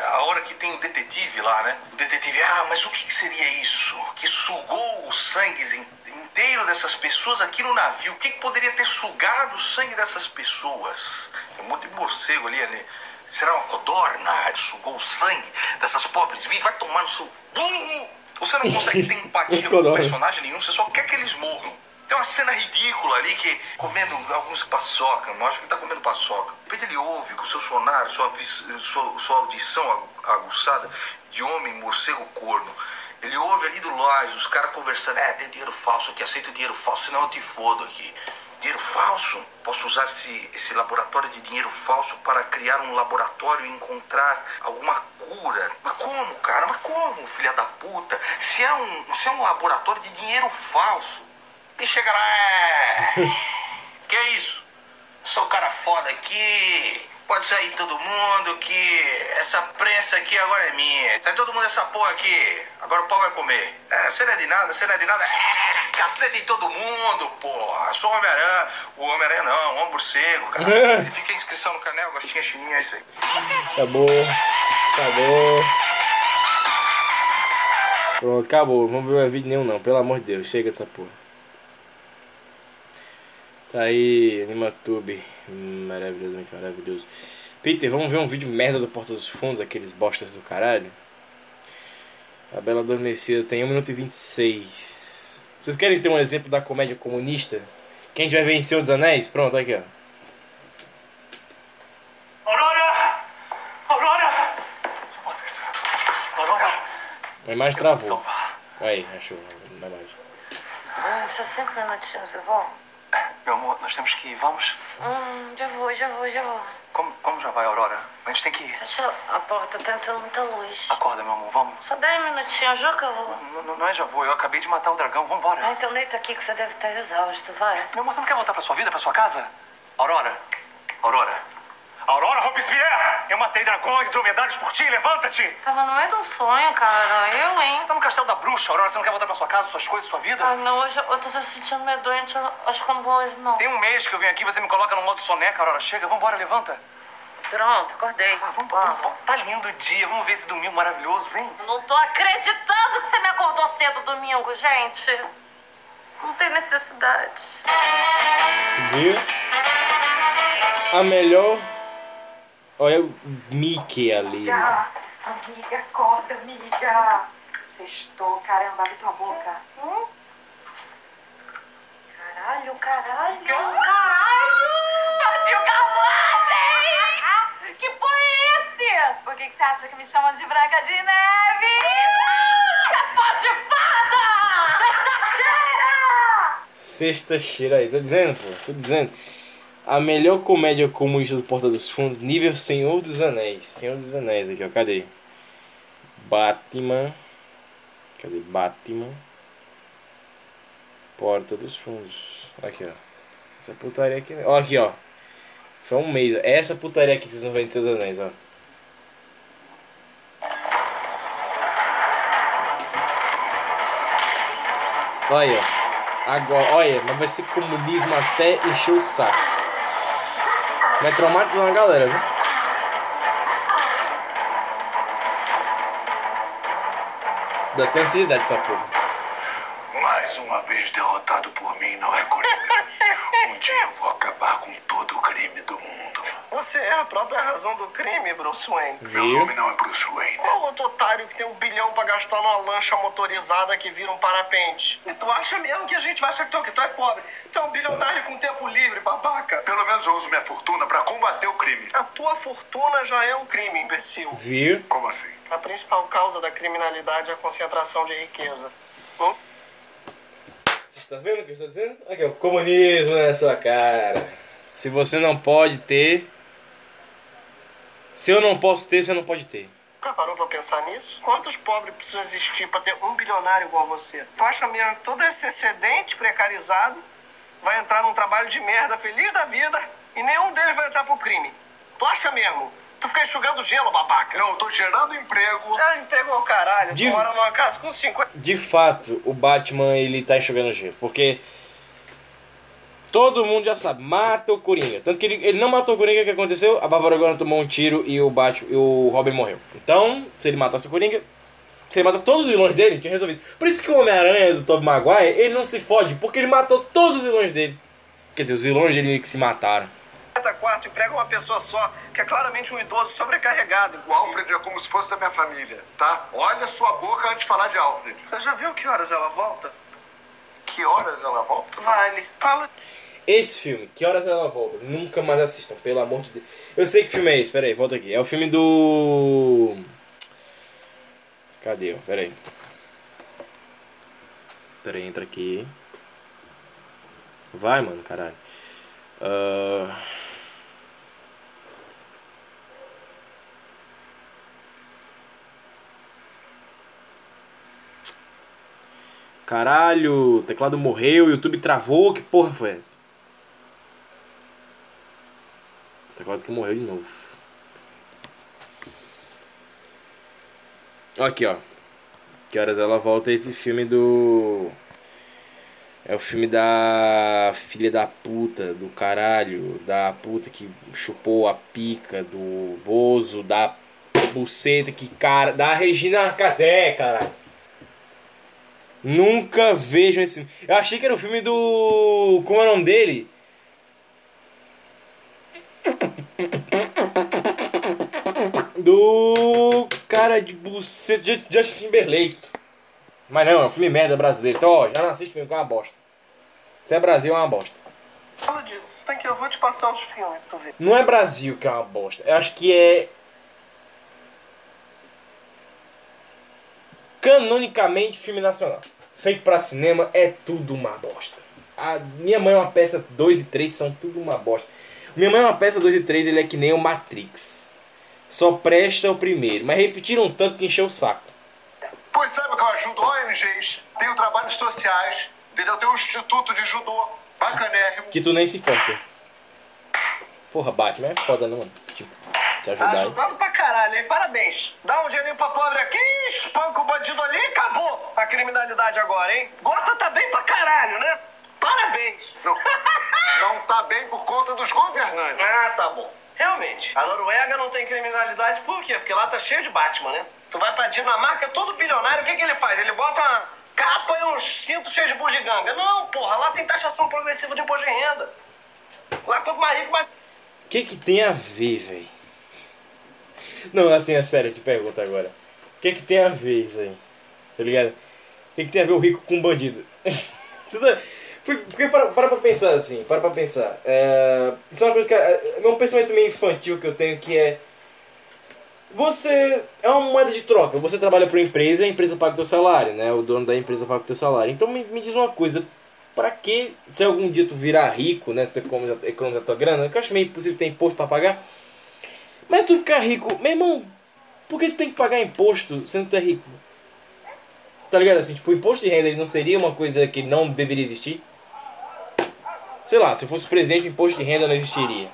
A hora que tem o detetive lá, né? O detetive, ah, mas o que que seria isso? Que sugou o sangue in- inteiro dessas pessoas aqui no navio. O que, que poderia ter sugado o sangue dessas pessoas? Tem um monte de morcego ali, né? Será uma codorna? Sugou o sangue dessas pobres vidas? Vai tomar no seu burro! Você não consegue ter empatia com personagem nenhum, você só quer que eles morram. Tem uma cena ridícula ali que comendo alguns paçoca, não acho que ele tá comendo paçoca. De repente ele ouve com o seu sonar, sua, sua, sua audição agu- aguçada de homem, morcego, corno. Ele ouve ali do loja, os caras conversando, é, tem dinheiro falso aqui, aceita o dinheiro falso, senão eu te fodo aqui. Dinheiro falso? Posso usar esse, esse laboratório de dinheiro falso para criar um laboratório e encontrar alguma cura. Mas como, cara? Mas como, filha da puta? Se é um, se é um laboratório de dinheiro falso, e chega lá, é... Que é isso? Sou cara foda aqui. Pode sair todo mundo que essa prensa aqui agora é minha. Sai todo mundo essa porra aqui. Agora o pau vai comer. É, não é de nada, não é de nada. É, cacete em todo mundo, porra. Sou Homem-Aranha. O Homem-Aranha não, o Homem Morcego, cara. Ele fica a inscrição no canal, gostinha chininha, é isso aí. Acabou. Acabou. Pronto, acabou. Vamos ver mais vídeo nenhum não, pelo amor de Deus. Chega dessa porra. Tá aí, Animatube. Maravilhosamente maravilhoso. Peter, vamos ver um vídeo merda do Porta dos Fundos, aqueles bostas do caralho. A Bela Adormecida tem 1 minuto e 26. Vocês querem ter um exemplo da comédia comunista? Quem vai Senhor dos Anéis? Pronto, aqui ó. Aurora! Aurora! Aurora! A imagem travou. Aí, achou na imagem. Meu amor, nós temos que ir, vamos? Hum, já vou, já vou, já vou. Como, como já vai, Aurora? A gente tem que ir. Deixa a porta, tá entrando muita luz. Acorda, meu amor, vamos. Só dez minutinhos, juro que eu vou. Não, não, não é já vou, eu acabei de matar o dragão, vambora. Ah, então deita aqui que você deve estar exausto, vai. Meu amor, você não quer voltar pra sua vida, pra sua casa? Aurora, Aurora. Aurora Robespierre! Eu matei dragões e dromedários por ti, levanta-te! Tava no meio de um sonho, cara. Eu, hein? Você tá no castelo da bruxa, Aurora, você não quer voltar pra sua casa, suas coisas, sua vida? Ai, não, hoje eu eu tô se sentindo meio doente. Eu acho que eu não vou hoje, não. Tem um mês que eu venho aqui, você me coloca no modo soneca, Aurora, chega, vambora, levanta. Pronto, acordei. Ah, vamos, vamos, vamos. Tá lindo o dia, vamos ver esse domingo maravilhoso, vem. Não tô acreditando que você me acordou cedo domingo, gente. Não tem necessidade. Viu? A melhor. Olha o Mickey ali. né? Amiga, acorda, amiga. Sextou, caramba, abre tua boca. Hum? Caralho, caralho. Caralho! Tadinho Carruagem! Que foi esse? Por que, que você acha que me chamam de Branca de Neve? Sapatifada! Sexta-cheira! Sexta cheira aí, tô dizendo, pô, tô dizendo. A melhor comédia comunista do Porta dos Fundos, nível Senhor dos Anéis. Senhor dos Anéis aqui, ó, cadê? Batman. Cadê Batman? Porta dos Fundos. Aqui, ó. Essa putaria aqui. Ó, aqui, ó. Foi um mês. Essa putaria aqui que vocês vão ver de Seus Anéis, ó. Olha, agora, olha, mas vai ser comunismo até encher o saco. Vai traumatizar a galera, viu? Dá até ansiedade essa porra. Mais uma vez derrotado por mim, não é, Coringa? Um dia eu vou acabar com todo o crime do mundo. Você é a própria razão do crime, Bruce Wayne. Meu nome não é Bruce Wayne. Qual outro otário que tem um bilhão pra gastar numa lancha motorizada que vira um parapente? E tu acha mesmo que a gente vai achar que tu, que tu é pobre? Tu é um bilionário com tempo livre, babaca. Pelo menos eu uso minha fortuna pra combater o crime. A tua fortuna já é um crime, imbecil. Viu? Como assim? A principal causa da criminalidade é a concentração de riqueza. Hum? Vocês estão vendo o que eu estou dizendo? Aqui, ó, comunismo na sua cara. Se você não pode ter. Se eu não posso ter, você não pode ter. Já parou pra pensar nisso? Quantos pobres precisam existir pra ter um bilionário igual a você? Tu acha mesmo que todo esse excedente precarizado vai entrar num trabalho de merda feliz da vida e nenhum deles vai entrar pro crime? Tu acha mesmo? Tu fica enxugando gelo, babaca. Não, eu tô gerando emprego. Ah, emprego é o caralho. De- Tu mora numa casa com 50... De fato, o Batman ele tá enxugando gelo. Porque Todo mundo já sabe, mata o Coringa. Tanto que ele, ele não matou o Coringa, o que aconteceu? A Bárbara Gordon tomou um tiro e o, Bat, e o Robin morreu. Então, se ele matasse o Coringa, se ele matasse todos os vilões dele, tinha resolvido. Por isso que o Homem-Aranha do Tobey Maguire, ele não se fode, porque ele matou todos os vilões dele. Quer dizer, os vilões dele que se mataram. Cada quarto emprega uma pessoa só, que é claramente um idoso sobrecarregado. O Alfred é como se fosse a minha família, tá? Olha sua boca antes de falar de Alfred. Você já viu que horas ela volta? Que horas ela volta? Vale. Fala. Esse filme, que horas ela volta? Nunca mais assistam, pelo amor de Deus. Eu sei que filme é esse, peraí, volta aqui. É o filme do. Cadê? Peraí. Peraí, entra aqui. Vai, mano, caralho. Ah, Caralho, o teclado morreu, o YouTube travou, que porra foi essa? O teclado que morreu de novo. Aqui, ó. Que horas ela volta esse filme do. É o filme da filha da puta, do caralho, da puta que chupou a pica, do Bozo, da buceta que cara. Da Regina Casé, caralho. Nunca vejam esse. Eu achei que era o filme do. Como é o nome dele? Do. Cara de buceta. Ju- Justin Timberlake. Mas não, é um filme merda brasileiro. Então, ó, já não assiste filme que é uma bosta. Se é Brasil, é uma bosta. Fala disso. Tem que eu vou te passar uns filmes pra tu ver. Não é Brasil que é uma bosta. Eu acho que é. Canonicamente filme nacional. Feito pra cinema é tudo uma bosta. A Minha Mãe é uma peça 2 e 3 são tudo uma bosta. Minha Mãe é uma peça 2 e 3, ele é que nem o Matrix. Só presta o primeiro, mas repetiram tanto que encheu o saco. Pois sabe que eu ajudo ONGs, tenho trabalhos sociais, entendeu? Tenho um instituto de judô bacanérrimo. Que tu nem se importa. Porra, Batman é foda, não, mano. Tipo, te Tá ajudar. hein? ajudando pra caralho, hein? Parabéns. Dá um dinheirinho pra pobre aqui, espanca o bandido ali e acabou a criminalidade agora, hein? Gota tá bem pra caralho, né? Parabéns. Não, não tá bem por conta dos governantes. Ah, tá bom. Realmente, a Noruega não tem criminalidade por quê? Porque lá tá cheio de Batman, né? Tu vai pra Dinamarca, todo bilionário, o que que ele faz? Ele bota uma capa e uns cintos cheios de bugiganga. Não, porra, lá tem taxação progressiva de imposto de renda. Lá quanto mais rico, mais... O que que tem a ver, velho? Não, assim, é sério, eu te pergunto agora. O que que tem a ver isso aí? Tá ligado? O que que tem a ver o rico com o bandido? Tudo- Porque para, para pra pensar assim, para pra pensar. É, isso é uma coisa que. É, é um pensamento meio infantil que eu tenho que é. Você é uma moeda de troca. Você trabalha para uma empresa e a empresa paga o teu salário, né? O dono da empresa paga o teu salário. Então me, me diz uma coisa. Pra que, se algum dia tu virar rico, né? Tu economizar, tua grana, que eu acho meio impossível ter imposto pra pagar. Mas tu ficar rico, meu irmão, por que tu tem que pagar imposto sendo que tu é rico? Tá ligado assim? Tipo, o imposto de renda ele não seria uma coisa que não deveria existir? Sei lá, se eu fosse presidente, o imposto de renda não existiria.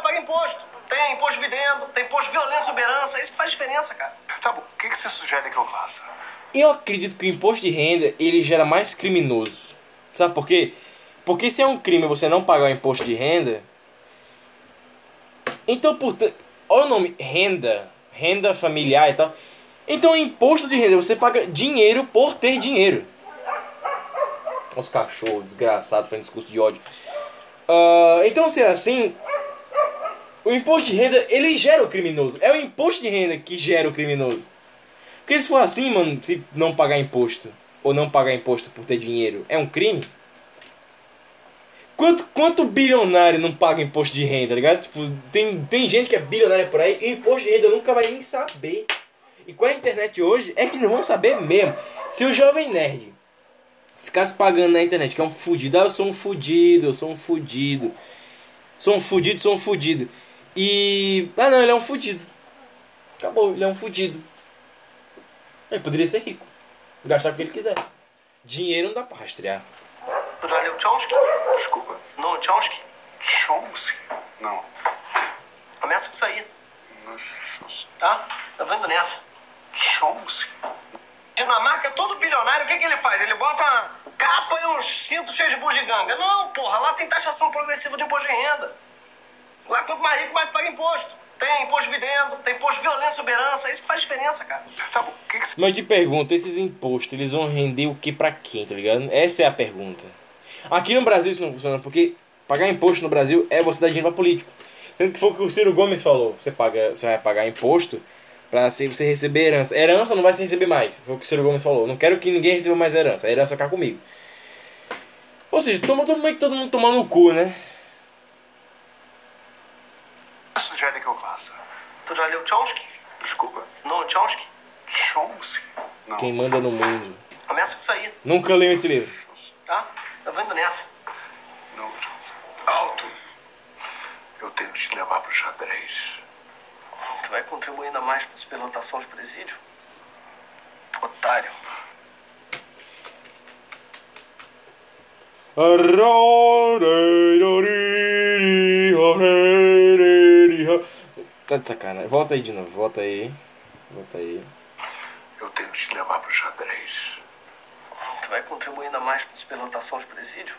paga imposto. Tem imposto de dividendo, tem imposto de violência sobre herança. É isso que faz diferença, cara. Tá bom, o que, que você sugere que eu faça? Eu acredito que o imposto de renda ele gera mais criminoso. Sabe por quê? Porque se é um crime você não pagar o imposto de renda, então portanto, olha o nome, renda, renda familiar e tal. Então imposto de renda você paga dinheiro por ter dinheiro. Os cachorros desgraçados fazendo discurso de ódio. Ah, então se é assim, o imposto de renda ele gera o criminoso. É o imposto de renda que gera o criminoso. Porque se for assim, mano, se não pagar imposto, ou não pagar imposto por ter dinheiro, é um crime? Quanto, quanto bilionário não paga imposto de renda, tá ligado? Tipo, tem, tem gente que é bilionária por aí e imposto de renda nunca vai nem saber. E com a internet hoje, é que não vão saber mesmo. Se o jovem nerd ficasse pagando na internet, que é um fudido, ah, eu sou um fudido, eu sou um fudido. Sou um fudido, sou um fudido. E. Ah não, ele é um fudido. Acabou, ele é um fudido. Ele poderia ser rico. Gastar o que ele quiser. Dinheiro não dá pra rastrear. Tu já leu Chomsky? Desculpa. Não, Chomsky? Chomsky? Não. Começa com isso aí. Tá? Tá vendo nessa? Chomsky? Dinamarca, todo bilionário, o que, que ele faz? Ele bota uma capa e uns cintos cheios de bugiganga. Não, porra, lá tem taxação progressiva de imposto de renda. Lá quanto mais rico, mais paga imposto. Tem imposto de dividendo, tem imposto violento sobre herança, é isso que faz diferença, cara. Tá bom, que, que Mas eu te pergunto, esses impostos, eles vão render o que pra quem, tá ligado? Essa é a pergunta. Aqui no Brasil isso não funciona, porque pagar imposto no Brasil é você dar dinheiro pra político. Tanto que foi o que o Ciro Gomes falou. Você, paga, você vai pagar imposto pra se- você receber herança. Herança não vai se receber mais. Foi o que o Ciro Gomes falou. Não quero que ninguém receba mais herança. A herança ficar comigo. Ou seja, toma todo mundo, todo mundo tomando no cu, né? você sugere que eu faça? Tu já leu Chomsky? Desculpa. Não, Chomsky? Chomsky? Não. Quem manda no mundo. Começa com isso aí, Nunca leio esse livro. tá? Eu vou indo nessa. Não, Chomsky. Alto. Eu tenho que te levar pro xadrez. Tu vai contribuir ainda mais pra superlotação de presídio? Otário. Tá de sacanagem. Volta aí de novo. Volta aí. Volta aí. Eu tenho que te levar pro xadrez. Tu vai contribuir ainda mais pra superlotação de presídio?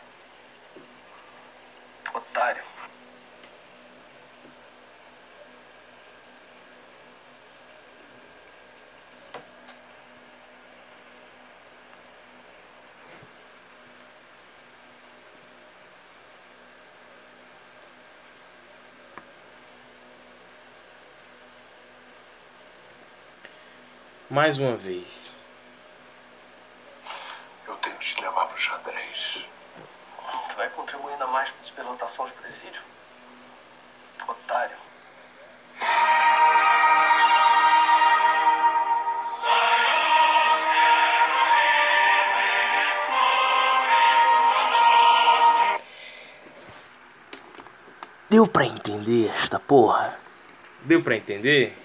Otário. Mais uma vez. Eu tenho que te levar pro xadrez. Tu vai contribuir ainda mais pra superlotação de presídio? Otário. Deu pra entender esta porra? Deu pra entender?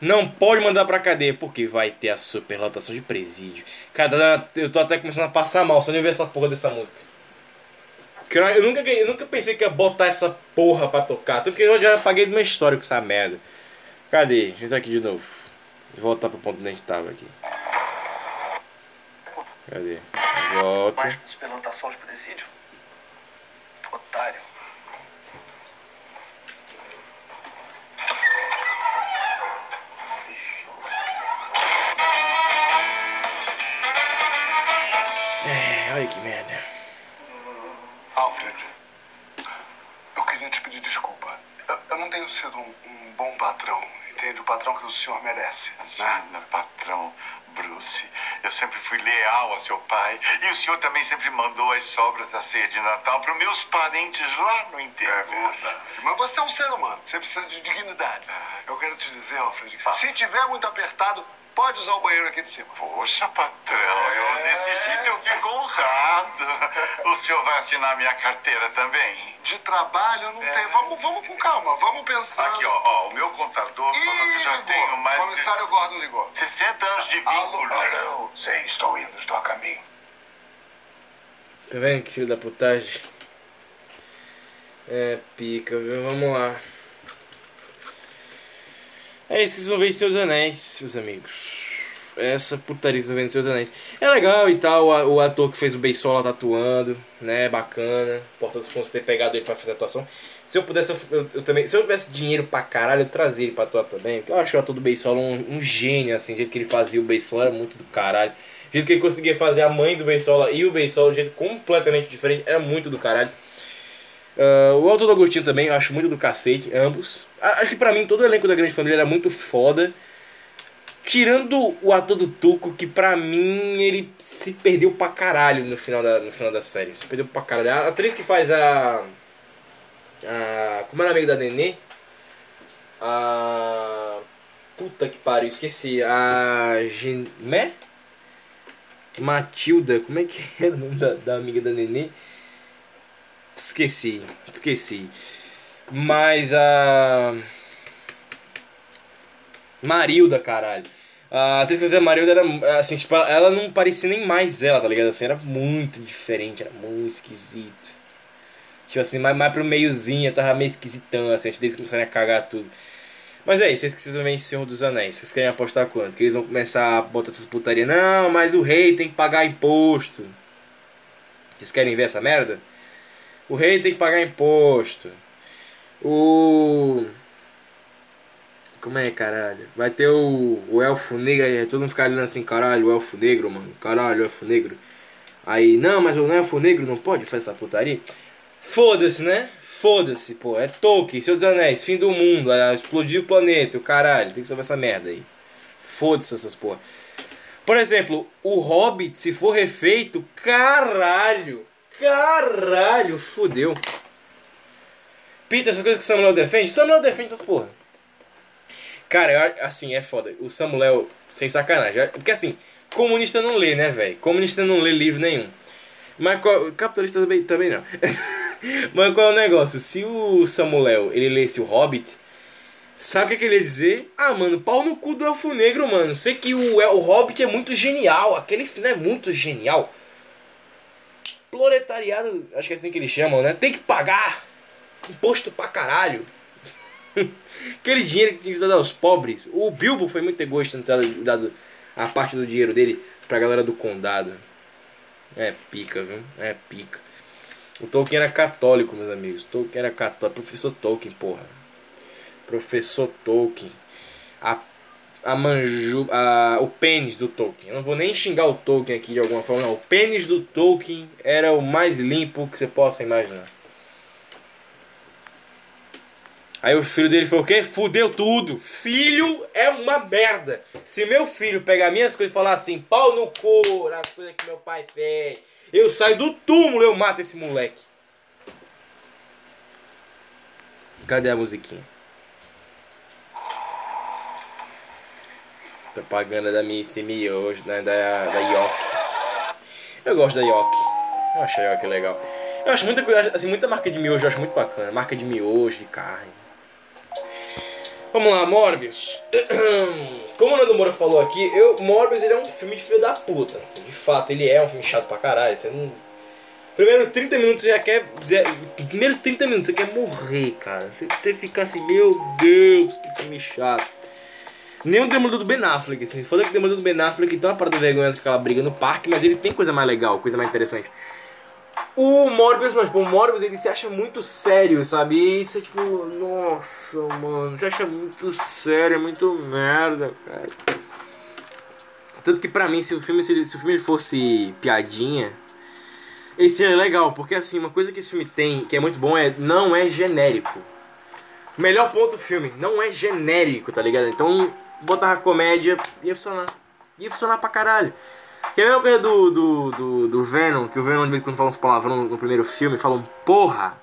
Não pode mandar pra cadeia, porque vai ter a superlotação de presídio. Cara, eu tô até começando a passar mal só de ver essa porra dessa música. Eu nunca, eu nunca pensei que ia botar essa porra pra tocar. Tanto que eu já apaguei do meu histórico essa merda. Cadê? Deixa eu entrar aqui de novo. Voltar pro ponto onde a gente tava aqui. Cadê? Volta. Mais superlotação de presídio? Otário. Merda. Alfred, eu queria te pedir desculpa. Eu, eu não tenho sido um, um bom patrão, entende? O patrão que o senhor merece. Meu patrão, Bruce, eu sempre fui leal ao seu pai. E o senhor também sempre mandou as sobras da ceia de Natal para os meus parentes lá no interior. É verdade. Mas você é um ser humano, você precisa de dignidade. Eu quero te dizer, Alfred, se tiver muito apertado, pode usar o banheiro aqui de cima. Poxa, patrão, eu, desse jeito eu fico honrado. O senhor vai assinar minha carteira também? De trabalho eu não tenho. Vamos, vamos com calma, vamos pensar. Aqui, ó, ó, o meu contador falou que já ligou. tenho mais O comissário Gordon ligou. 60 anos de vínculo. alô. Sim, estou indo, estou a caminho. Tá vendo que filho da putagem? É, pica, viu? Vamos lá. É isso que vocês vão ver em Seus Anéis, meus amigos. Essa putaria ver em Seus Anéis. É legal e tal, o ator que fez o Beisola tá atuando, né? Bacana. Importante os pontos ter pegado ele pra fazer a atuação. Se eu pudesse, eu, eu- eu também. Se eu tivesse dinheiro pra caralho, eu trazia ele pra atuar também. Porque eu acho o ator do Beisola um, um gênio, assim. O jeito que ele fazia o Beisola era muito do caralho. O jeito que ele conseguia fazer a mãe do Beisola e o Beisola um jeito completamente diferente era muito do caralho. Ah, o Alto do Agostinho também, eu acho muito do cacete, ambos. Acho que pra mim todo o elenco da Grande Família era muito foda. Tirando o ator do Tuco, que pra mim ele se perdeu pra caralho no final da, no final da série. Se perdeu pra caralho. A atriz que faz a. a como era amigo da Nenê? A. Puta que pariu, esqueci. A. Gené? Matilda, como é que era o nome da, da amiga da Nenê? Esqueci, esqueci. Mas a. Marilda, caralho. A atriz que fazia Marilda era. Assim, tipo, ela- não parecia nem mais ela, tá ligado? Assim, era muito diferente, era muito esquisito. Tipo assim, mais, mais pro meiozinho, tava meio esquisitão, assim, antes deles começarem a cagar tudo. Mas é isso, vocês precisam ver em Senhor dos Anéis. Vocês querem apostar quanto? Que eles vão começar a botar essas putarias. Não, mas o rei tem que pagar imposto. Vocês querem ver essa merda? O rei tem que pagar imposto. O. Como é, caralho? Vai ter o, o elfo negro aí, todo mundo ficar olhando assim, caralho, o elfo negro, mano. Caralho, o elfo negro. Aí, não, mas o elfo negro não pode fazer essa putaria. Foda-se, né? Foda-se, pô. É Tolkien, Senhor dos Anéis, fim do mundo, ah, explodiu o planeta, o caralho. Tem que saber essa merda aí. Foda-se essas porra. Por exemplo, o Hobbit, se for refeito, caralho. Caralho, fudeu. Peter, essas coisas que o Samuel defende, Samuel defende essas porra. Cara, eu, assim, é foda. O Samuel, sem sacanagem. Porque assim, comunista não lê, né, velho? Comunista não lê livro nenhum. Mas qual, capitalista também, também não. Mas qual é o negócio? Se o Samuel, ele lesse o Hobbit, sabe o que, que ele ia dizer? Ah, mano, pau no cu do Elfo Negro, mano. Sei que o, o Hobbit é muito genial. Aquele filme é muito genial. Proletariado, acho que é assim que eles chamam, né? Tem que pagar imposto pra caralho. Aquele dinheiro que tinha que dado aos pobres. O Bilbo foi muito egoísta ter dado a parte do dinheiro dele pra galera do condado. É pica, viu? É pica. O Tolkien era católico, meus amigos. Tolkien era católico. Professor Tolkien, porra. Professor Tolkien. A, a manju. A, o pênis do Tolkien. Eu não vou nem xingar o Tolkien aqui de alguma forma, não. O pênis do Tolkien era o mais limpo que você possa imaginar. Aí o filho dele falou o quê? Fudeu tudo. Filho é uma merda. Se meu filho pegar minhas coisas e falar assim, pau no couro, as coisas que meu pai fez, eu saio do túmulo, eu mato esse moleque. Cadê a musiquinha? Propaganda da Missy Miojo, né? Da, da Yoki. Eu gosto da Yoki. Eu acho a Yoki legal. Eu acho muita coisa, assim, muita marca de miojo eu acho muito bacana. Marca de miojo, de carne. Vamos lá, Morbius. Como o Nando Moura falou aqui, eu, Morbius ele é um filme de filho da puta. Assim, de fato, ele é um filme chato pra caralho. Você não... Primeiro 30 minutos você já quer. Primeiro 30 minutos você quer morrer, cara. Você, você fica assim, meu Deus, que filme chato. Nem o Demolidor do Ben Affleck, assim. Foda que o Demolidor do Ben Affleck tem uma parada vergonhosa com aquela briga no parque, mas ele tem coisa mais legal, coisa mais interessante. O Morbius, mas tipo, o Morbius ele se acha muito sério, sabe? E isso é tipo, nossa, mano, se acha muito sério, é muito merda, cara. Tanto que pra mim, se o filme, se, se o filme fosse piadinha, ele seria legal, porque assim, uma coisa que esse filme tem, que é muito bom, é não é genérico. Melhor ponto do filme, não é genérico, tá ligado? Então, botar a comédia ia funcionar. Ia funcionar pra caralho. Que é a mesma do, do, do, do Venom, que o Venom de vez em quando fala uns palavrão no, primeiro filme, fala um porra,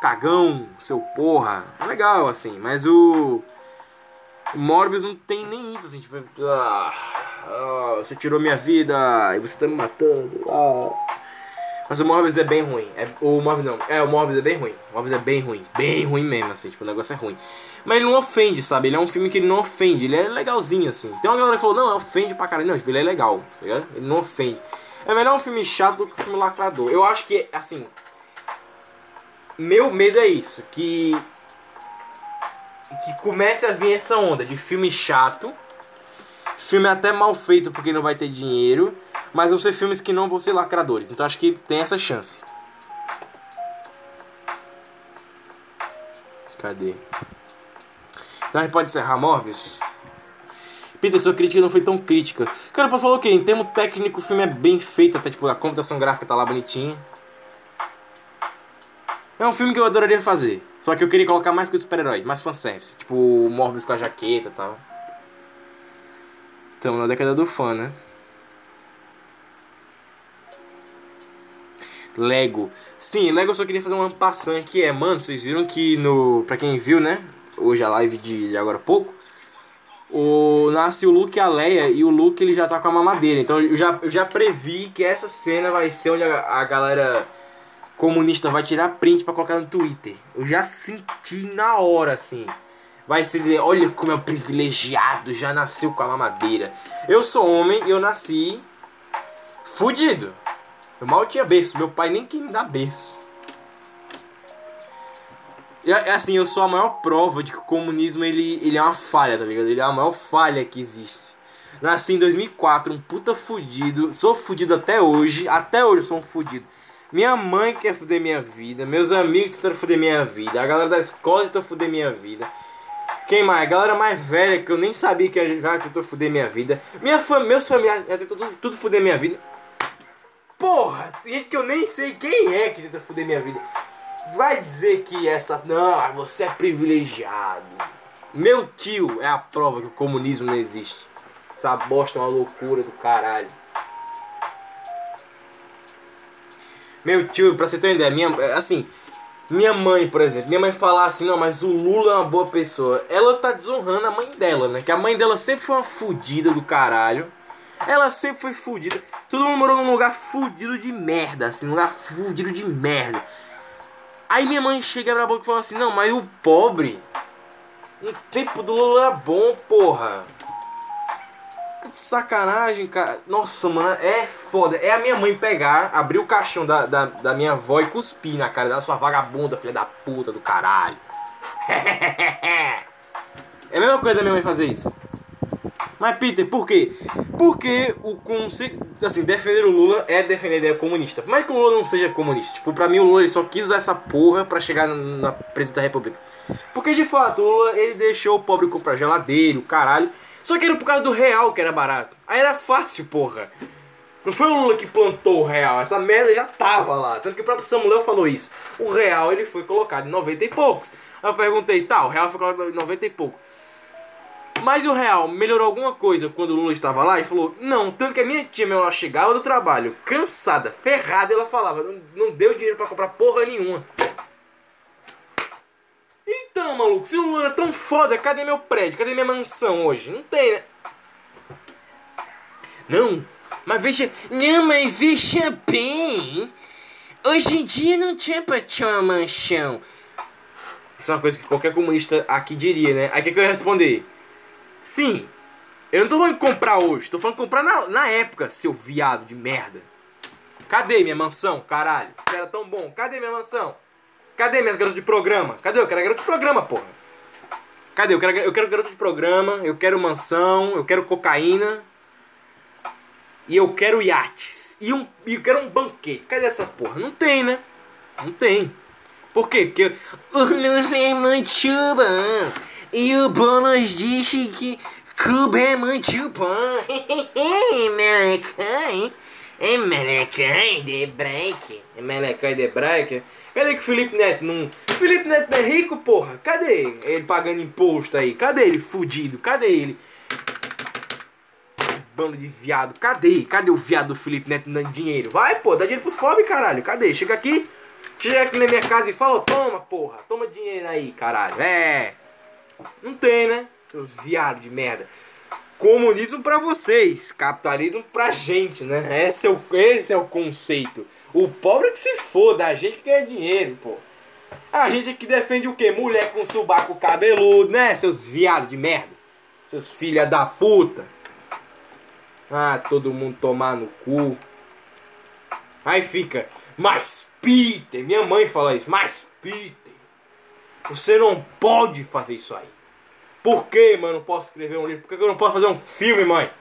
cagão, seu porra. É legal, assim, mas o. O Morbius não tem nem isso, assim, tipo. Ah, ah, você tirou minha vida e você tá me matando. Ah. Mas o Morbius é bem ruim. É, o Morbius não. É, o Morbius é bem ruim. O Morbius é bem ruim. Bem ruim mesmo, assim. Tipo, o negócio é ruim. Mas ele não ofende, sabe? Ele é um filme que ele não ofende. Ele é legalzinho, assim. Tem uma galera que falou, não, ofende pra caralho. Não, tipo, ele é legal, tá ligado? Ele não ofende. É melhor um filme chato do que um filme lacrador. Eu acho que, assim... Meu medo é isso. Que... Que comece a vir essa onda de filme chato. Filme até mal feito porque não vai ter dinheiro. Mas vão ser filmes que não vão ser lacradores. Então acho que tem essa chance. Cadê? Então a gente pode encerrar Morbius? Peter, sua crítica não foi tão crítica. Cara, posso falar o quê? Em termo técnico, o filme é bem feito, até tipo, a computação gráfica tá lá bonitinha. É um filme que eu adoraria fazer. Só que eu queria colocar mais coisa super-herói, mais fanservice. Tipo, Morbius com a jaqueta e tal. Estamos na década do fã, né? Lego. Sim, Lego eu só queria fazer uma passagem aqui. É, mano, vocês viram que no. Pra quem viu, né? Hoje a live de agora há pouco. O, nasce o Luke e a Leia e o Luke ele já tá com a mamadeira. Então eu já, eu já previ que essa cena vai ser onde a, a galera comunista vai tirar print para colocar no Twitter. Eu já senti na hora assim. Vai se dizer, olha como é privilegiado, já nasceu com a mamadeira. Eu sou homem eu nasci fudido. Eu mal tinha berço, meu pai nem quis me dar berço. É assim, eu sou a maior prova de que o comunismo ele, ele é uma falha, tá ligado? Ele é a maior falha que existe. Nasci em 2004, um puta fudido. Sou fudido até hoje. Até hoje eu sou um fudido. Minha mãe quer fuder minha vida. Meus amigos tentando fuder minha vida. A galera da escola tentou fuder minha vida. Quem mais? A galera mais velha que eu nem sabia que já tentou fuder minha vida. Minha fam meus familiares já tentou tudo, tudo fuder minha vida. Porra, tem gente que eu nem sei quem é que tenta fuder minha vida. Vai dizer que essa. Não, você é privilegiado. Meu tio é a prova que o comunismo não existe. Essa bosta é uma loucura do caralho. Meu tio, pra você ter uma ideia, minha, assim, minha mãe, por exemplo, minha mãe falar assim, não, mas o Lula é uma boa pessoa. Ela tá desonrando a mãe dela, né? Que a mãe dela sempre foi uma fudida do caralho. Ela sempre foi fudida. Todo mundo morou num lugar fudido de merda, assim, um lugar fudido de merda. Aí minha mãe chega pra boca e fala assim, não, mas o pobre. No tempo do Lula era bom, porra. De sacanagem, cara. Nossa, mano, é foda. É a minha mãe pegar, abrir o caixão da, da, da minha avó e cuspir na cara da sua vagabunda, filha da puta do caralho. é a mesma coisa da minha mãe fazer isso. Mas, Peter, por quê? Porque o conceito. Assim, defender o Lula é defender a ideia comunista. Mais que o Lula não seja comunista. Tipo, pra mim o Lula ele só quis usar essa porra pra chegar na, na presidência da república. Porque de fato, o Lula ele deixou o pobre comprar geladeira, o caralho. Só que era por causa do real que era barato. Aí era fácil, porra. Não foi o Lula que plantou o real, essa merda já tava lá. Tanto que o próprio Samuel falou isso. O real ele foi colocado em 90 e poucos. Aí eu perguntei, tá, o real foi colocado em 90 e pouco. Mas o real melhorou alguma coisa quando o Lula estava lá? E falou, não. Tanto que a minha tia, meu, ela chegava do trabalho, cansada, ferrada, ela falava, não, não deu dinheiro para comprar porra nenhuma. Então, maluco, se o Lula é tão foda, cadê meu prédio? Cadê minha mansão hoje? Não tem, né? Não, mas veja. Não, mas veja bem. Hoje em dia não tinha pra ter uma mansão. Isso é uma coisa que qualquer comunista aqui diria, né? Aí o que, que eu ia responder? Sim, eu não tô falando comprar hoje, tô falando comprar na, na época, seu viado de merda. Cadê minha mansão, caralho? Isso era tão bom. Cadê minha mansão? Cadê minhas garotas de programa? Cadê? Eu quero garota de programa, porra. Cadê? Eu quero, eu quero garota de programa, eu quero mansão, eu quero cocaína. E eu quero iates. E, um, e eu quero um banquete. Cadê essa porra? Não tem, né? Não tem. Por quê? Porque o Lula é muito. E o Bônus disse que Cuba é muito bom. Melecãe. É melecãe de break. É de break. Cadê que o Felipe Neto não... Felipe Neto não é rico, porra? Cadê ele pagando imposto aí? Cadê ele fudido? Cadê ele? Bando de viado. Cadê? Cadê o viado do Felipe Neto dando dinheiro? Vai, pô, dá dinheiro pros pobres, caralho. Cadê? Chega aqui. Chega aqui na minha casa e fala, toma, porra. Toma dinheiro aí, caralho. É. Não tem, né? Seus viados de merda. Comunismo pra vocês, capitalismo pra gente, né? Esse é o, esse é o conceito. O pobre que se foda, a gente que ganha dinheiro, pô. A gente que defende o quê? Mulher com subaco cabeludo, né? Seus viados de merda. Seus filha da puta. Ah, todo mundo tomar no cu. Aí fica, mas Peter, minha mãe fala isso, mas Peter, você não pode fazer isso aí. Por que, mano, não posso escrever um livro? Por que eu não posso fazer um filme, mãe?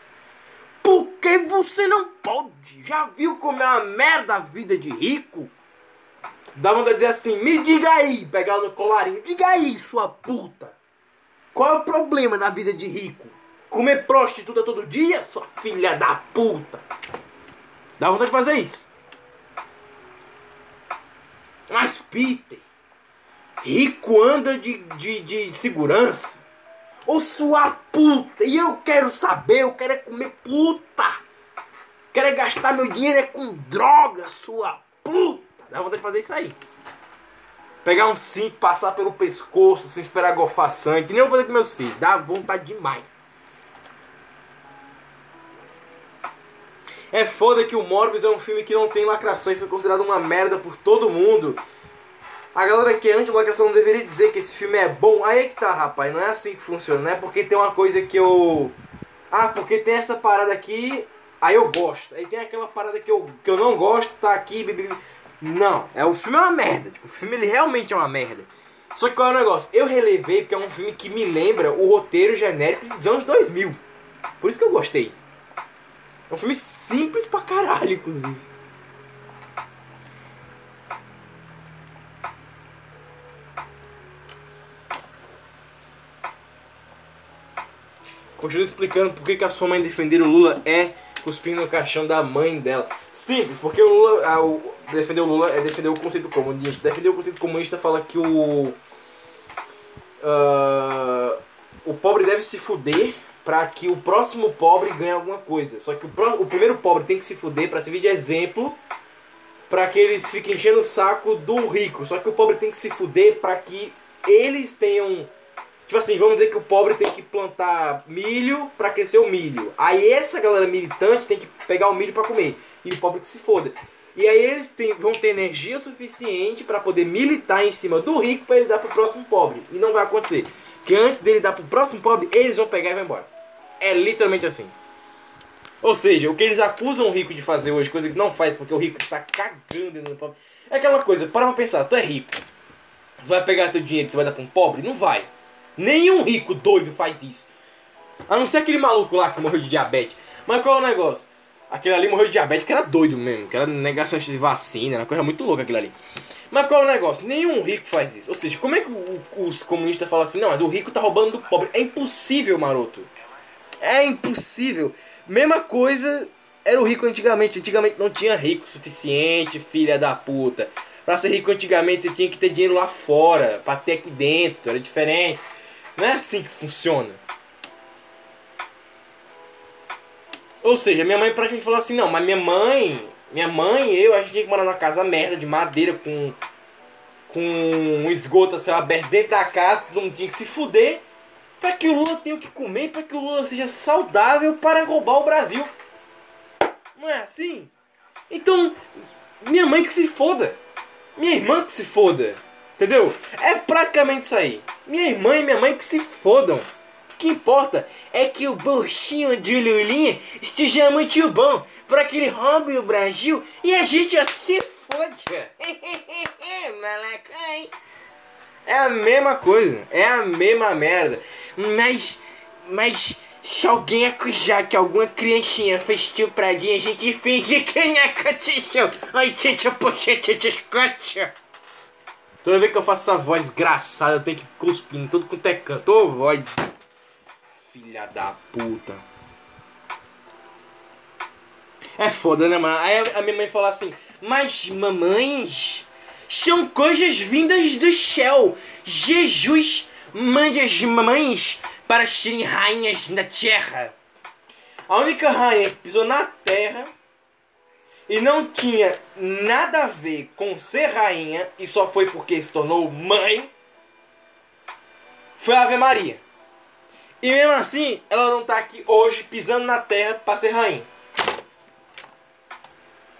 Porque você não pode. Já viu como é uma merda a vida de rico? Dá vontade de dizer assim, me diga aí, pegar no colarinho, diga aí, sua puta. Qual é o problema na vida de rico? Comer prostituta todo dia, sua filha da puta. Dá vontade de fazer isso. Mas, Peter, rico anda de, de, de segurança. Ô sua puta! E eu quero saber, eu quero é comer puta! Quero é gastar meu dinheiro é com droga, sua puta! Dá vontade de fazer isso aí. Pegar um cinto, passar pelo pescoço, sem esperar gofar sangue. Que nem eu vou fazer com meus filhos. Dá vontade demais. É foda que o Morbius é um filme que não tem lacrações, foi considerado uma merda por todo mundo. A galera que é anti-lacração não deveria dizer que esse filme é bom. Aí é que tá, rapaz. Não é assim que funciona. Não é porque tem uma coisa que eu. Ah, porque tem essa parada aqui, aí eu gosto. Aí tem aquela parada que eu, que eu não gosto, tá aqui. Não, é o filme é uma merda. Tipo, o filme ele realmente é uma merda. Só que qual é o negócio? Eu relevei porque é um filme que me lembra o roteiro genérico dos anos 2000. Por isso que eu gostei. É um filme simples pra caralho, inclusive. Continua explicando por que, que a sua mãe defender o Lula é cuspindo no caixão da mãe dela. Simples, porque o Lula. defender o Lula é defender o conceito comunista. Defender o conceito comunista fala que o. ah, o pobre deve se fuder pra que o próximo pobre ganhe alguma coisa. Só que o, pró- o primeiro pobre tem que se fuder pra servir de exemplo pra que eles fiquem enchendo o saco do rico. Só que o pobre tem que se fuder pra que eles tenham. Tipo assim, vamos dizer que o pobre tem que plantar milho pra crescer o milho. Aí essa galera militante tem que pegar o milho pra comer. E o pobre que se foda. E aí eles têm- vão ter energia suficiente pra poder militar em cima do rico pra ele dar pro próximo pobre. E não vai acontecer. Porque antes dele dar pro próximo pobre, eles vão pegar e vão embora. É literalmente assim. Ou seja, o que eles acusam o rico de fazer hoje, coisa que não faz porque o rico está cagando no pobre. É aquela coisa, para pra pensar, tu é rico. Tu vai pegar teu dinheiro e tu vai dar pra um pobre? Não vai. Nenhum rico doido faz isso. A não ser aquele maluco lá que morreu de diabetes. Mas qual é o negócio? Aquele ali morreu de diabetes que era doido mesmo, que era negacionista de vacina, era uma coisa muito louca aquilo ali. Mas qual é o negócio? Nenhum rico faz isso. Ou seja, como é que o- os comunistas falam assim, não, mas o rico tá roubando do pobre? É impossível, maroto. É impossível. Mesma coisa era o rico antigamente. Antigamente não tinha rico suficiente, filha da puta. Pra ser rico antigamente você tinha que ter dinheiro lá fora, pra ter aqui dentro, era diferente. Não é assim que funciona. Ou seja, minha mãe praticamente falou assim, não, mas minha mãe, minha mãe e eu, a gente tinha que morar numa casa merda de madeira com com um esgoto a céu aberto dentro da casa, todo mundo tinha que se fuder para que o Lula tenha o que comer, para que o Lula seja saudável para roubar o Brasil. Não é assim? Então, minha mãe que se foda. Minha irmã que se foda. Entendeu? É praticamente isso aí. Minha irmã e minha mãe que se fodam. O que importa é que o bolchinho de Lulinha esteja muito bom para que ele roube o Brasil e a gente se foda. É a mesma coisa, é a mesma merda. Mas, mas se alguém acusar que alguma criancinha fez estupradinha, a gente finge que não aconteceu. Ai, tchê, poxa, tchê. Toda vez que eu faço essa voz desgraçada, eu tenho que cuspir em tudo quanto é canto. Ô, voz. Filha da puta. É foda, né, mano? Aí a minha mãe fala assim: Mas mamães são coisas vindas do céu. Jesus mande as mamães para serem rainhas na terra. A única rainha que pisou na terra e não tinha nada a ver com ser rainha e só foi porque se tornou mãe foi a Ave Maria. E mesmo assim, ela não tá aqui hoje pisando na terra para ser rainha.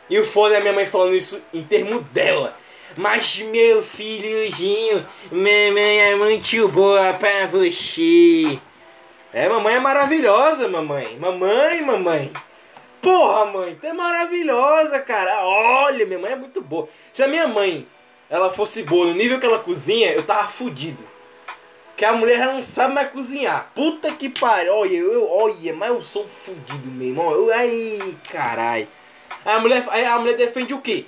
E o foda é a minha mãe falando isso em termo dela. Mas meu filhozinho, mamãe é muito boa pra você. É, mamãe é maravilhosa, mamãe. Mamãe, mamãe. Porra, mãe, tu é maravilhosa, cara. Olha, minha mãe é muito boa. Se a minha mãe, ela fosse boa no nível que ela cozinha, eu tava fudido. Que a mulher não sabe mais cozinhar. Puta que pariu. Olha, eu, olha, mas eu sou um fudido mesmo. Eu, ai, carai. A mulher, a mulher defende o quê?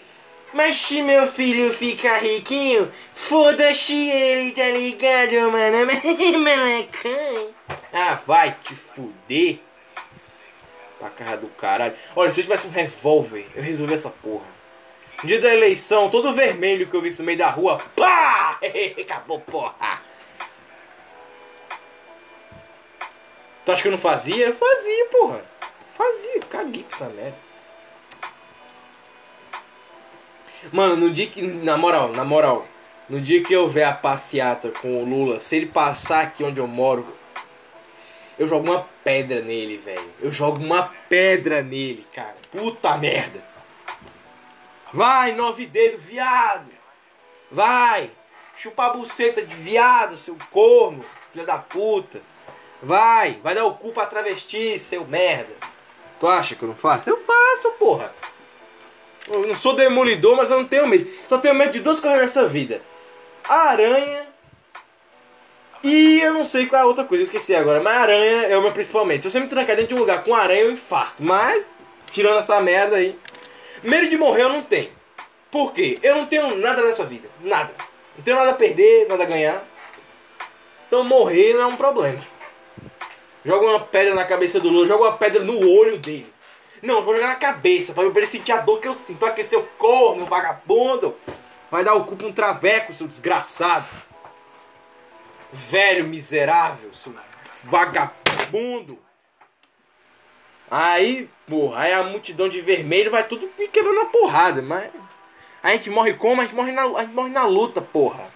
Mas se meu filho ficar riquinho, foda-se ele, tá ligado, mano? Ah, vai te fuder. Pra cara do caralho. Olha, se eu tivesse um revólver, eu resolvi essa porra. No dia da eleição, todo vermelho que eu vi no meio da rua, pá! Acabou, porra. Tu acha que eu não fazia? Eu fazia, porra. Fazia, caguei pra essa merda. Mano, no dia que. Na moral, na moral. No dia que eu ver a passeata com o Lula, se ele passar aqui onde eu moro, eu jogo uma pedra nele, velho. Eu jogo uma pedra nele, cara. Puta merda. Vai, nove dedos, viado. Vai. Chupa a buceta de viado, seu corno, filha da puta. Vai, vai dar o cu pra travesti, seu merda. Tu acha que eu não faço? Eu faço, porra. Eu não sou demolidor, mas eu não tenho medo. Só tenho medo de duas coisas nessa vida: a aranha E eu não sei qual é a outra coisa, eu esqueci agora. Mas aranha é o meu principalmente. Se você me trancar dentro de um lugar com aranha, eu infarto. Mas, tirando essa merda aí. Medo de morrer eu não tenho. Por quê? Eu não tenho nada nessa vida. Nada. Não tenho nada a perder, nada a ganhar. Então morrer não é um problema. Joga uma pedra na cabeça do Lula, joga uma pedra no olho dele. Não, vou jogar na cabeça, pra ele sentir a dor que eu sinto. Aqui, seu corno, vagabundo. Vai dar o cu pra um traveco, seu desgraçado. Velho miserável, seu vagabundo. Aí, porra, aí a multidão de vermelho vai tudo me quebrando a porrada, mas. A gente morre como? A gente morre na, a gente morre na luta, porra.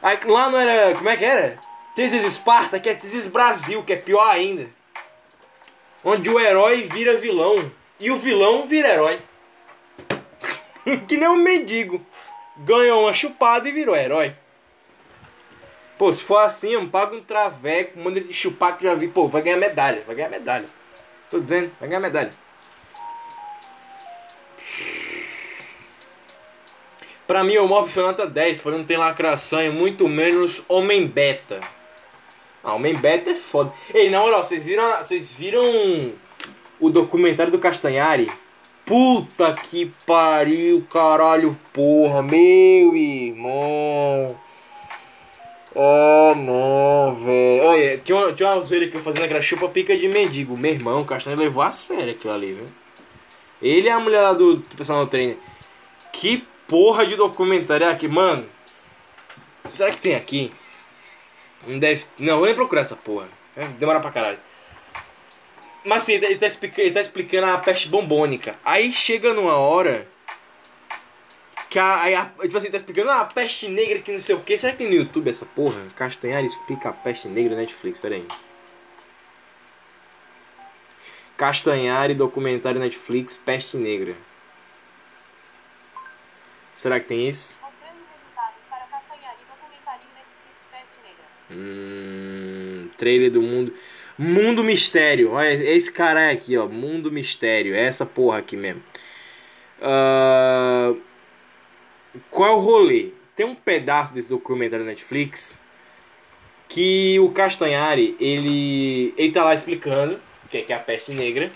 Aí, lá não era. Como é que era? Tesis Esparta, que é Tesis Brasil, que é pior ainda. Onde o herói vira vilão. E o vilão vira herói. que nem um mendigo. Ganhou uma chupada e virou herói. Pô, se for assim, eu pago um traveco, manda ele chupar que já vi. Pô, vai ganhar medalha, vai ganhar medalha. Tô dizendo, vai ganhar medalha. Pra mim, o Mob foi nota 10, porque não tem lacração e muito menos Homem Beta. Ah, Homem Beta é foda. Ei, na moral, vocês viram, vocês viram o documentário do Castanhari? Puta que pariu, caralho, porra, meu irmão. Ah, não, velho. Olha, tinha uma, tinha uma zoeira que eu fazia naquela chupa pica de mendigo. Meu irmão, o Castanho levou a sério aquilo ali, viu? Ele é a mulher lá do, pessoal no treino. Que porra de documentário é aqui, mano? Será que tem aqui? Não deve. Não, vou nem procurar essa porra. Demora pra caralho. Mas assim, ele tá, explicando, ele tá explicando a peste bombônica. Aí chega numa hora. Que a, aí a, tipo assim, tá explicando ah, a peste negra que não sei o que. Será que tem no YouTube essa porra? Castanhari explica a peste negra na Netflix, pera aí. Castanhari, documentário Netflix, peste negra. Será que tem isso? Mostrando resultados para Castanhari, documentário Netflix Peste Negra. Hum, trailer do mundo. Mundo Mistério. Olha, esse cara aqui, ó. Mundo Mistério. É essa porra aqui mesmo. Uh, qual é o rolê? Tem um pedaço desse documentário na Netflix que o Castanhari, ele, ele tá lá explicando o que é, que é a peste negra.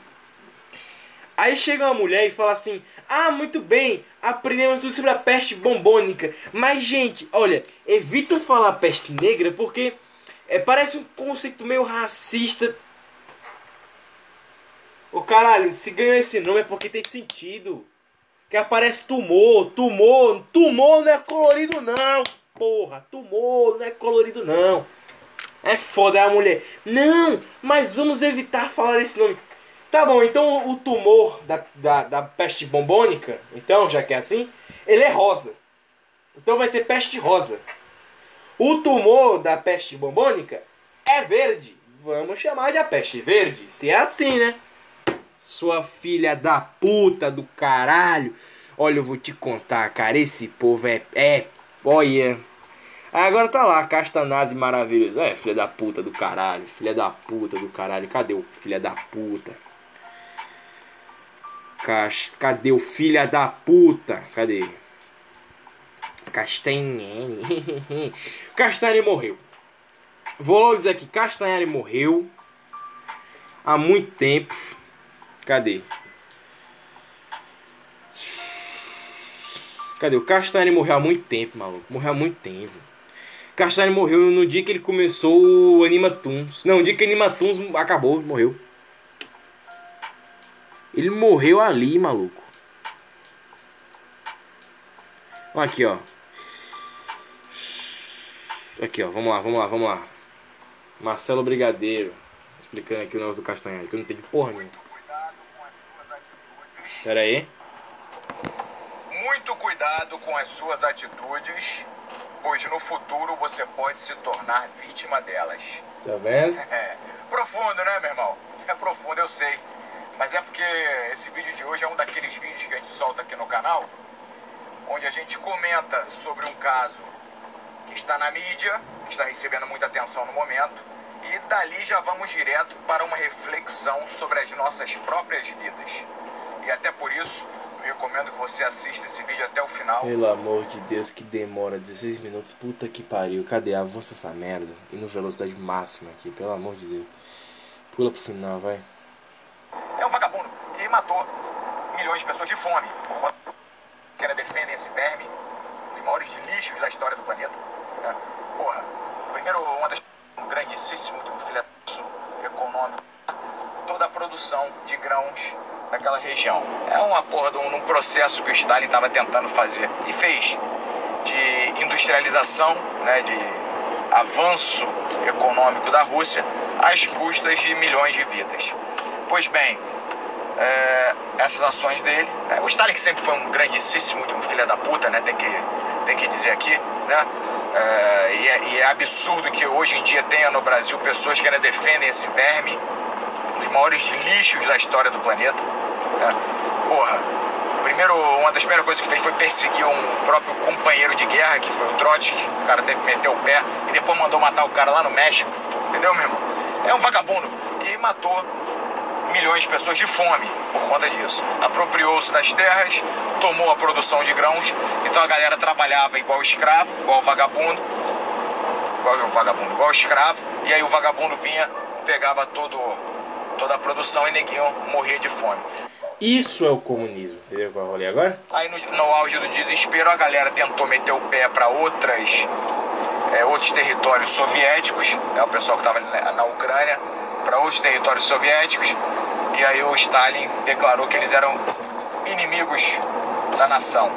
Aí chega uma mulher e fala assim: Ah, muito bem, aprendemos tudo sobre a peste bombônica. Mas, gente, olha, evita falar peste negra porque é, parece um conceito meio racista. Ô caralho, se ganhou esse nome é porque tem sentido. Que aparece tumor, tumor, tumor não é colorido não, porra. Tumor não é colorido não. É foda, é a mulher. Não, mas vamos evitar falar esse nome. Tá bom, então o tumor da, da, da peste bombônica, então, já que é assim, ele é rosa. Então vai ser peste rosa. O tumor da peste bombônica é verde. Vamos chamar de a peste verde. Se é assim, né? Sua filha da puta do caralho. Olha, eu vou te contar, cara. Esse povo é. É. Olha. Agora tá lá, Castanase maravilhoso. É, filha da puta do caralho. Filha da puta do caralho. Cadê o filha da puta? Cas... Cadê o filha da puta? Cadê? Castanhari. Castanhari morreu. Vou logo dizer aqui, Castanhari morreu há muito tempo. Cadê? Cadê? O Castanhari morreu há muito tempo, maluco. Morreu há muito tempo. Castanhari morreu no dia que ele começou o Animatoons. Não, no dia que o Animatoons acabou, morreu. Ele morreu ali, maluco. Aqui, ó. Aqui, ó. Vamos lá, vamos lá, vamos lá. Marcelo Brigadeiro. Explicando aqui o negócio do Castanhari, que eu não entendi porra nenhuma. Pera aí. Muito cuidado com as suas atitudes, pois no futuro você pode se tornar vítima delas. Tá vendo? É, profundo, né, meu irmão? É profundo, eu sei. Mas é porque esse vídeo de hoje é um daqueles vídeos que a gente solta aqui no canal, onde a gente comenta sobre um caso que está na mídia, que está recebendo muita atenção no momento, e dali já vamos direto para uma reflexão sobre as nossas próprias vidas. E até por isso, recomendo que você assista esse vídeo até o final. Pelo amor de Deus, que demora 16 minutos. Puta que pariu. Cadê? Avança essa merda. E no velocidade máxima aqui, pelo amor de Deus. Pula pro final, vai. É um vagabundo e matou milhões de pessoas de fome. Que ainda defendem esse verme, os maiores lixos da história do planeta. né? Porra, primeiro, uma das. um grandíssimo do filé econômico, toda a produção de grãos daquela região. É uma porra de um, processo que o Stalin estava tentando fazer e fez de industrialização, né, de avanço econômico da Rússia às custas de milhões de vidas. Pois bem, é, essas ações dele, é, o Stalin que sempre foi um grandíssimo de um filho da puta, né, tem que, tem que dizer aqui, né, é, e, é, e é absurdo que hoje em dia tenha no Brasil pessoas que ainda defendem esse verme, um dos maiores lixos da história do planeta. Porra, primeiro, uma das primeiras coisas que fez foi perseguir um próprio companheiro de guerra, que foi o Trotsky. O cara teve que meter o pé e depois mandou matar o cara lá no México. Entendeu, meu irmão? É um vagabundo. E matou milhões de pessoas de fome por conta disso. Apropriou-se das terras, tomou a produção de grãos, então a galera trabalhava igual escravo, igual vagabundo, igual vagabundo, igual escravo, e aí o vagabundo vinha, pegava todo, toda a produção e neguinho morria de fome. Isso é o comunismo, entendeu qual rolê agora? Aí no, no auge do desespero a galera tentou meter o pé para outras é, outros territórios soviéticos, né, o pessoal que estava na, na Ucrânia, para outros territórios soviéticos, e aí o Stalin declarou que eles eram inimigos da nação.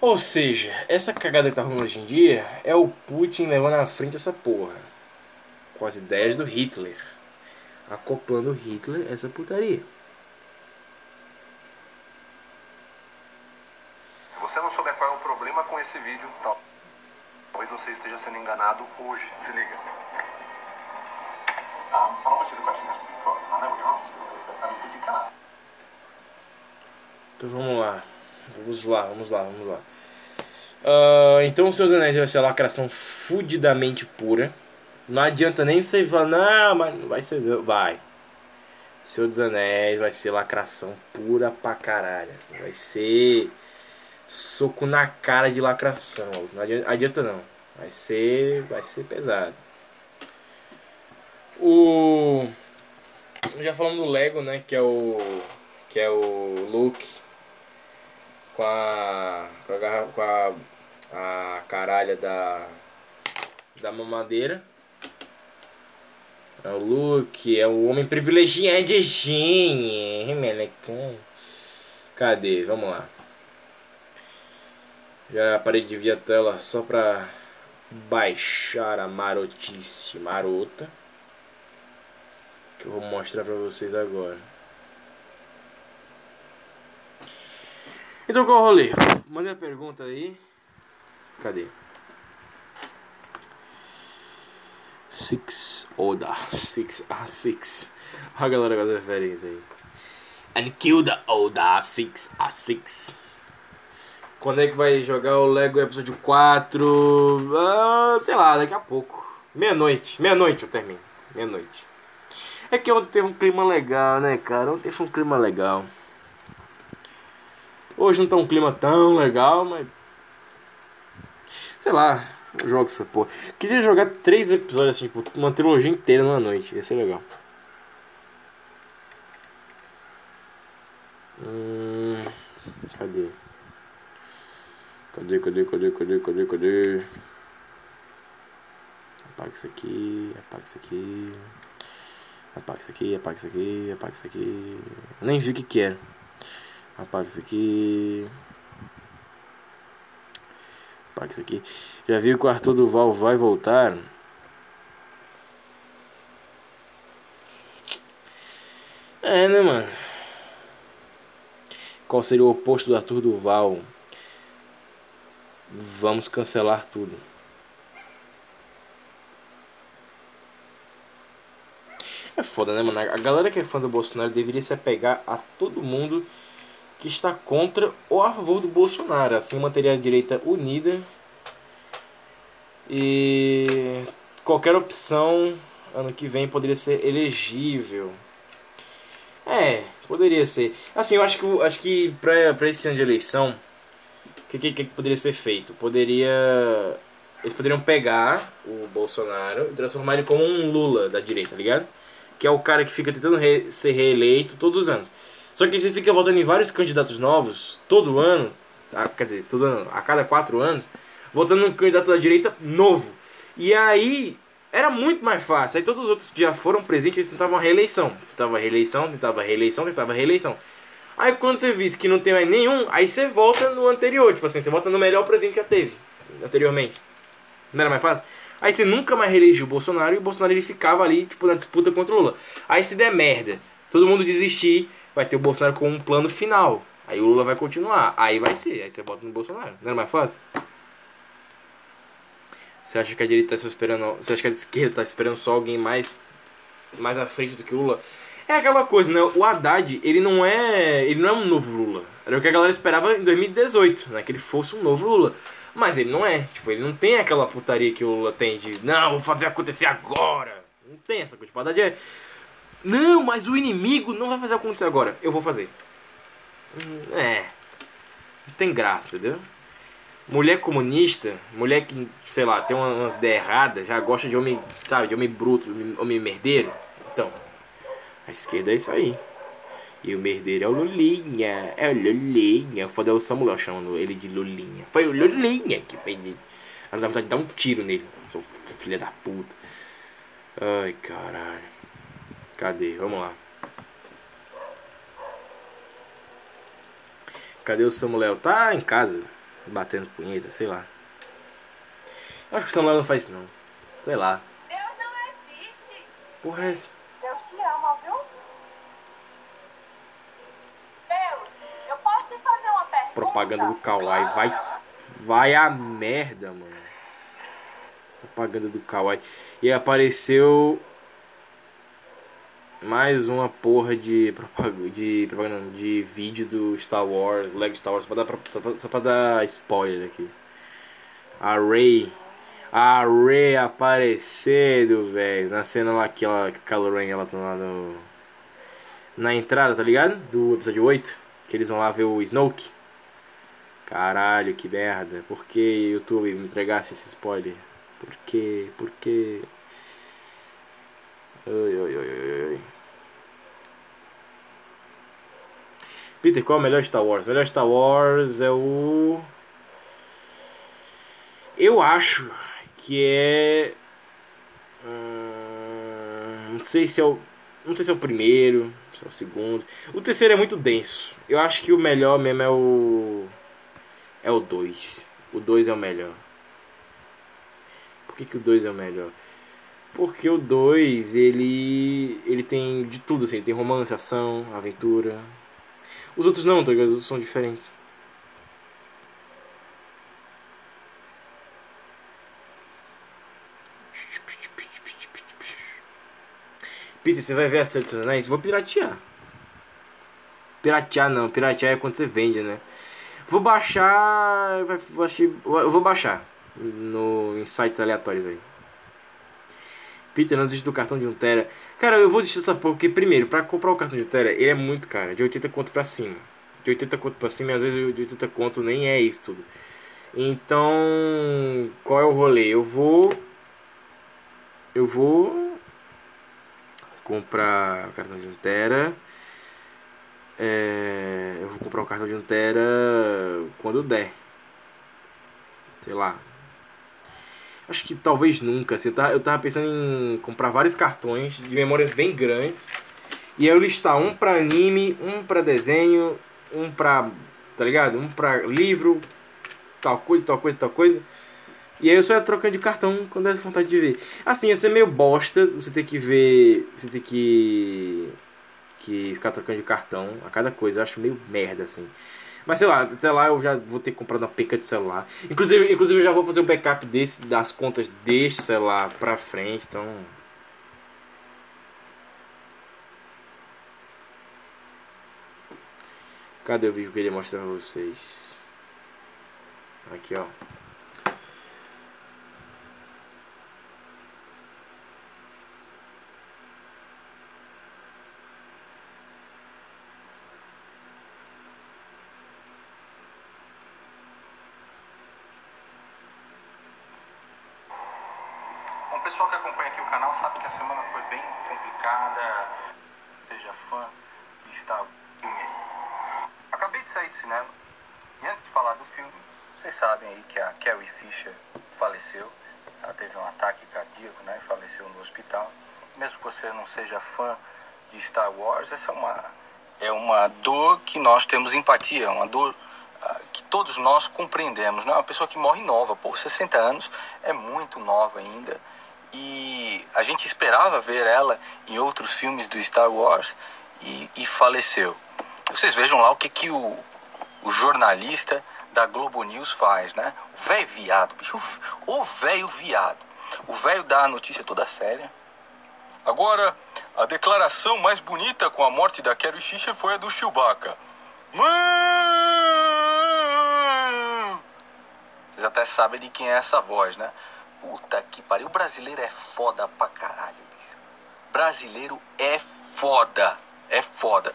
Ou seja, essa cagada que tá rolando hoje em dia é o Putin levando à frente essa porra. Com as ideias do Hitler. Acoplando Hitler a essa putaria. Você não souber qual é o problema com esse vídeo, tal- talvez você esteja sendo enganado hoje. Se liga. Um, obviously, the question has to be put, and I know what your answer's going to be, but I mean, did you kill her? Então vamos lá. Vamos lá, vamos lá, vamos lá. Ah, então o Senhor dos Anéis vai ser a lacração fudidamente pura. Não adianta nem você falar, não, mas não vai ser. Vai. Senhor dos Anéis vai ser lacração pura pra caralho. Assim, vai ser soco na cara de lacração. Não adianta, não. Vai ser. Vai ser pesado. O. Já falamos do Lego, né? Que é o. Que é o Luke com a. com a, com a, a caralha da. da mamadeira. É o Luke, é o homem privilegiadinho. Melecão. Cadê? Vamos lá. Já parei de dividir a tela só pra baixar a marotice marota. Que eu vou mostrar pra vocês agora. Então qual é o rolê? Mandei a pergunta aí. Cadê? Six Oda. Six a six. A galera com as referências aí. And kill the Oda Six a six. Quando é que vai jogar o Lego episódio 4? Ah, sei lá, daqui a pouco. Meia-noite. Meia-noite eu termino. Meia-noite. É que ontem teve um clima legal, né, cara? Ontem foi um clima legal. Hoje não tá um clima tão legal, mas. Sei lá, eu jogo essa porra. Queria jogar três episódios assim, tipo, uma trilogia inteira numa noite. Ia ser legal. Hum, cadê? Cadê, cadê, cadê, cadê, cadê, cadê? Apaga isso aqui, apaga isso aqui. Apaga isso aqui, apaga isso aqui, apaga isso aqui. Eu nem vi o que que. Apaga isso aqui. Apaga isso aqui. Já viu que o Arthur Duval vai voltar? É, né, mano? Qual seria o oposto do Arthur Duval? Vamos cancelar tudo. É foda, né, mano? A galera que é fã do Bolsonaro deveria se apegar a todo mundo que está contra ou a favor do Bolsonaro. Assim manteria a direita unida. E qualquer opção ano que vem poderia ser elegível. É, poderia ser. Assim, eu acho que, acho que pra, pra esse ano de eleição, que, que, que poderia ser feito? Poderia. Eles poderiam pegar o Bolsonaro e transformar ele como um Lula da direita, tá ligado? Que é o cara que fica tentando re- ser reeleito todos os anos. Só que você fica votando em vários candidatos novos, todo ano, a- quer dizer, todo ano, a cada quatro anos, votando num candidato da direita novo. E aí era muito mais fácil. Aí todos os outros que já foram presentes, eles tentavam a reeleição. Tentava reeleição, tentava reeleição, tentava reeleição. Aí quando você visse que não tem mais nenhum, aí você volta no anterior. Tipo assim, você volta no melhor presidente que já teve anteriormente. Não era mais fácil? Aí você nunca mais reelegeu o Bolsonaro e o Bolsonaro ele ficava ali, tipo, na disputa contra o Lula. Aí se der merda, todo mundo desistir, vai ter o Bolsonaro com um plano final. Aí o Lula vai continuar. Aí vai ser. Aí você bota no Bolsonaro. Não era mais fácil? Você acha que a direita tá esperando. Você acha que a esquerda tá esperando só alguém mais. mais à frente do que o Lula? É aquela coisa, né? O Haddad, ele não é. Ele não é um novo Lula. Era o que a galera esperava em 2018, né? Que ele fosse um novo Lula. Mas ele não é. Tipo, ele não tem aquela putaria que o Lula tem de. Não, vou fazer acontecer agora. Não tem essa coisa. Tipo, Haddad é. Não, mas o inimigo não vai fazer acontecer agora. Eu vou fazer. É. Não tem graça, entendeu? Mulher comunista, mulher que, sei lá, tem uma- umas ideias erradas, já gosta de homem, sabe, de homem bruto, homem merdeiro. Então, a esquerda é isso aí. E o merdeiro é o Lulinha. É o Lulinha. Foda é o Samuel chamando ele de Lulinha. Foi o Lulinha que fez isso. Ela dá vontade de dar um tiro nele. Seu filho da puta. Ai, caralho. Cadê? Vamos lá. Cadê o Samuel? Tá em casa, batendo punheta, sei lá. Eu Acho que o Samuel não faz isso não. Sei lá. Deus não existe. Porra é essa? Deus te ama, viu? Deus, eu posso te fazer uma pergunta? Propaganda do Kawaii. Vai, vai a merda, mano. Propaganda do Kawaii. E apareceu mais uma porra de propaganda, de, propaganda de vídeo do Star Wars, Lego Star Wars, só pra dar, só pra dar spoiler aqui. A Rey, a Rey aparecendo, velho, na cena lá que, ela, que o Kylo Ren ela tá lá no na entrada, tá ligado? Do episódio 8, que eles vão lá ver o Snoke. Caralho, que merda. Por que YouTube me entregasse esse spoiler? Por que? Por que? Ai, ai, ai, ai. Peter, qual é o melhor Star Wars? O melhor Star Wars é o. Eu acho que é. Hum, não sei se é o. Não sei se é o primeiro, se é o segundo. O terceiro é muito denso. Eu acho que o melhor mesmo é o. É o 2. O 2 é o melhor. Por que, que o 2 é o melhor? Porque o 2, ele. ele tem de tudo, assim. Ele tem romance, ação, aventura. Os outros não, tá ligado? Os outros são diferentes. Peter, você vai ver a Senhor dos Anéis? Vou piratear. Piratear não, piratear é quando você vende, né? Vou baixar. vai- vou Eu vou baixar. No, em sites aleatórios aí. Peter, não desiste do cartão de 1TB. Cara, eu vou desistir dessa porra, porque primeiro, pra comprar o cartão de 1TB, ele é muito caro. De 80 conto pra cima. De 80 conto pra cima, às vezes de 80 conto nem é isso tudo. Então, qual é o rolê? Eu vou. Eu vou. Comprar o cartão de 1TB. É, eu vou comprar o cartão de 1TB quando der. Sei lá, Acho que talvez nunca. Tá, eu tava pensando em comprar vários cartões de memórias bem grandes. E aí eu listar um pra anime, um pra desenho, um pra. Tá ligado? Um pra livro, tal coisa, tal coisa, tal coisa. E aí eu só ia trocando de cartão quando der vontade de ver. Assim, ia ser meio bosta você ter que ver. Você ter que. Que ficar trocando de cartão a cada coisa. Eu acho meio merda assim. Mas sei lá, até lá eu já vou ter que comprar uma peca de celular. Inclusive, inclusive eu já vou fazer o backup desse, das contas deste celular pra frente, então. Cadê o vídeo que eu queria mostrar pra vocês? Aqui ó. Pessoal que acompanha aqui o canal sabe que a semana foi bem complicada. Seja fã de Star Wars. Acabei de sair do cinema. E antes de falar do filme, vocês sabem aí que a Carrie Fisher faleceu. Ela teve um ataque cardíaco, né? Faleceu no hospital. Mesmo que você não seja fã de Star Wars, essa é uma, é uma dor que nós temos empatia, é uma dor ah, que todos nós compreendemos. Né? Uma pessoa que morre nova, por 60 anos, é muito nova ainda. E a gente esperava ver ela em outros filmes do Star Wars e, e faleceu. Vocês vejam lá o que, que o, o jornalista da Globo News faz, né? O velho viado, bicho. O velho viado. O velho dá a notícia toda séria. Agora, a declaração mais bonita com a morte da Carrie Fisher foi a do Chewbacca. Vocês até sabem de quem é essa voz, né? Puta que pariu. O brasileiro é foda pra caralho, bicho. Brasileiro é foda. É foda.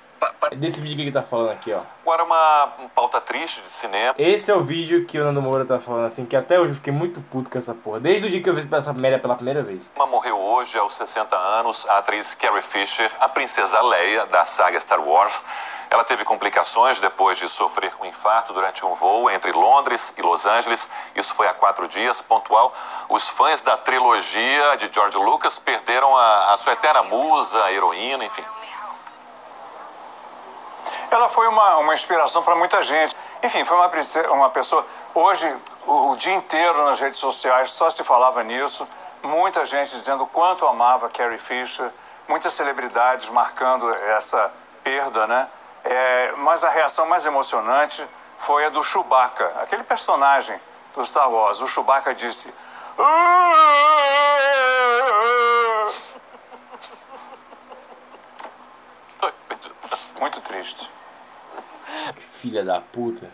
É desse vídeo que ele tá falando aqui, ó. Agora uma pauta triste de cinema. Esse é o vídeo que o Nando Moura tá falando assim, que até hoje eu fiquei muito puto com essa porra. Desde o dia que eu vi essa merda pela primeira vez. Uma morreu hoje aos 60 anos, a atriz Carrie Fisher, a princesa Leia da saga Star Wars. Ela teve complicações depois de sofrer um infarto durante um voo entre Londres e Los Angeles. Isso foi há quatro dias, pontual. Os fãs da trilogia de George Lucas perderam a, a sua eterna musa, a heroína, enfim. Ela foi uma, uma inspiração para muita gente. Enfim, foi uma, uma pessoa. Hoje, o, o dia inteiro nas redes sociais só se falava nisso. Muita gente dizendo o quanto amava Carrie Fisher. Muitas celebridades marcando essa perda, né? É, mas a reação mais emocionante foi a do Chewbacca, aquele personagem do Star Wars. O Chewbacca disse. Muito triste. Que filha da puta.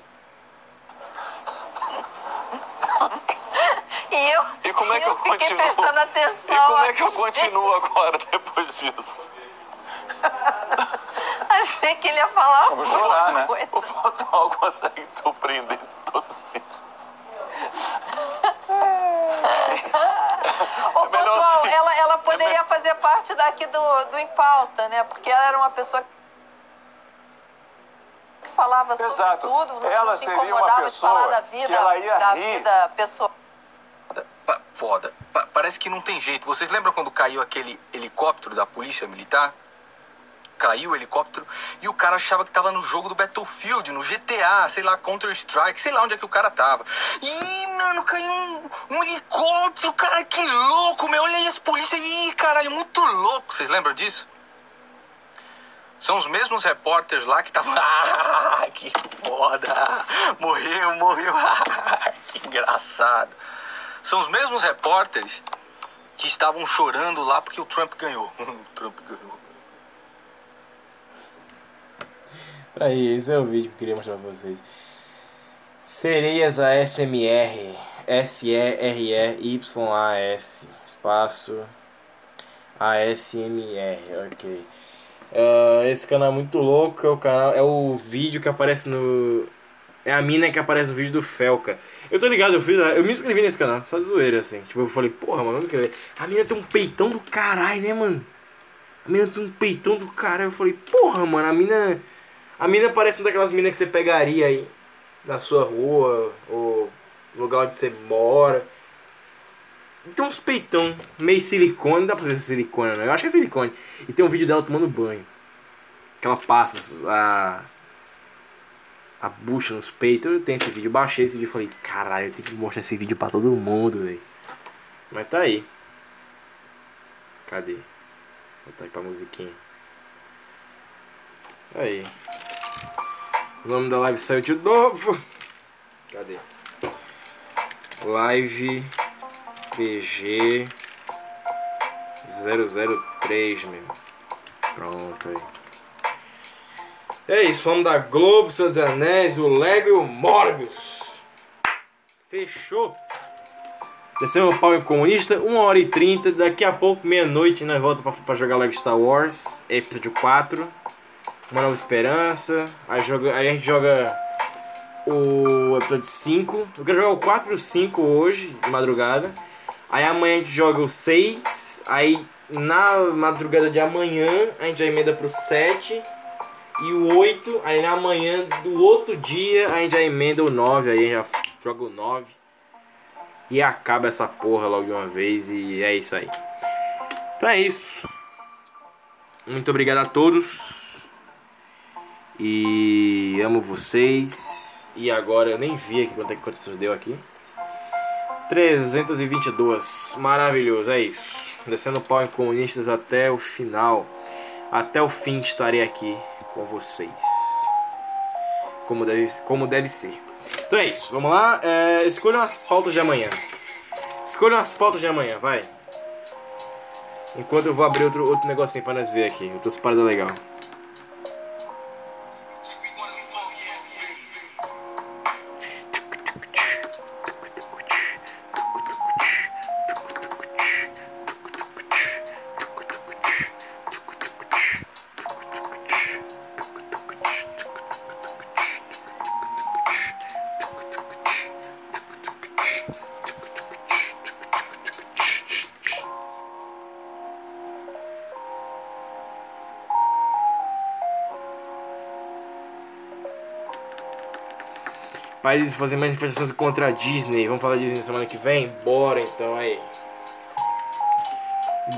E eu, E como é que eu, continuo? prestando atenção. E como é que eu continuo agora depois disso? Achei que ele ia falar Vamos alguma chorar, né? coisa. O Portugal consegue surpreender todos esses. Ô, melhor Pontual, assim. ela, ela poderia fazer parte daqui do, do Em Pauta, né? Porque ela era uma pessoa que falava sobre Exato. tudo, não, Ela não se seria uma incomodava de falar pessoa da que vida, ela ia da rir. vida pessoal. Foda. Pa- parece que não tem jeito. Vocês lembram quando caiu aquele helicóptero da polícia militar? Caiu o helicóptero e o cara achava que tava no jogo do Battlefield, no GTA, sei lá, Counter-Strike, sei lá onde é que o cara tava. Ih, mano, caiu um, um helicóptero, cara, que louco, meu. Olha aí as polícias. Ih, caralho, muito louco. Vocês lembram disso? São os mesmos repórteres lá que estavam. Ah, que foda! Morreu, morreu. Ah, que engraçado. São os mesmos repórteres que estavam chorando lá porque o Trump ganhou. o Trump ganhou. Aí, esse é o vídeo que eu queria mostrar pra vocês. Sereias ASMR. S-E-R-E-Y-A-S. Espaço. ASMR. Ok. Ah, esse canal é muito louco. É o canal. É o vídeo que aparece no. É a mina que aparece no vídeo do Felca. Eu tô ligado, eu, fiz, eu me inscrevi nesse canal, só de zoeira, assim. Tipo, eu falei, porra, mano, vamos inscrever. A mina tem um peitão do caralho, né, mano? A mina tem um peitão do caralho. Eu falei, porra, mano, a mina. A mina parece uma daquelas minas que você pegaria aí na sua rua ou lugar onde você mora. Tem uns peitão meio silicone, dá pra ver se é silicone, não. Eu acho que é silicone. E tem um vídeo dela tomando banho. Que ela passa a. a bucha nos peitos. Eu tenho esse vídeo, baixei esse vídeo e falei, caralho, eu tenho que mostrar esse vídeo pra todo mundo, velho. Mas tá aí. Cadê? Vou botar aí pra musiquinha. Aí. O nome da live saiu de novo. Cadê? Live PG 003, meu. Pronto aí. É isso, falamos da Globo, dos Anéis, o Lego e o Morbius. Fechou. Descemos o pau em comunista, 1 hora e 30. Daqui a pouco, meia-noite, nós voltamos pra, pra jogar Lego Star Wars, episódio 4. Uma Nova Esperança. Aí, joga, aí a gente joga o episódio 5. Eu quero jogar o 4 e o 5 hoje, de madrugada. Aí amanhã a gente joga o 6. Aí na madrugada de amanhã a gente já emenda pro 7. E o 8. Aí na manhã do outro dia a gente já emenda o 9. Aí a gente já joga o 9. E acaba essa porra logo de uma vez. E é isso aí. Então é isso. Muito obrigado a todos. E amo vocês. E agora eu nem vi aqui é, quantas pessoas deu aqui. 322. Maravilhoso, é isso. Descendo o pau em comunistas até o final. Até o fim estarei aqui com vocês. Como deve, como deve ser. Então é isso, vamos lá. É, escolham as pautas de amanhã. Escolham as pautas de amanhã, vai. Enquanto eu vou abrir outro, outro negocinho pra nós ver aqui. Outras paradas legal. Países fazem manifestações contra a Disney. Vamos falar Disney semana que vem? Bora então aí.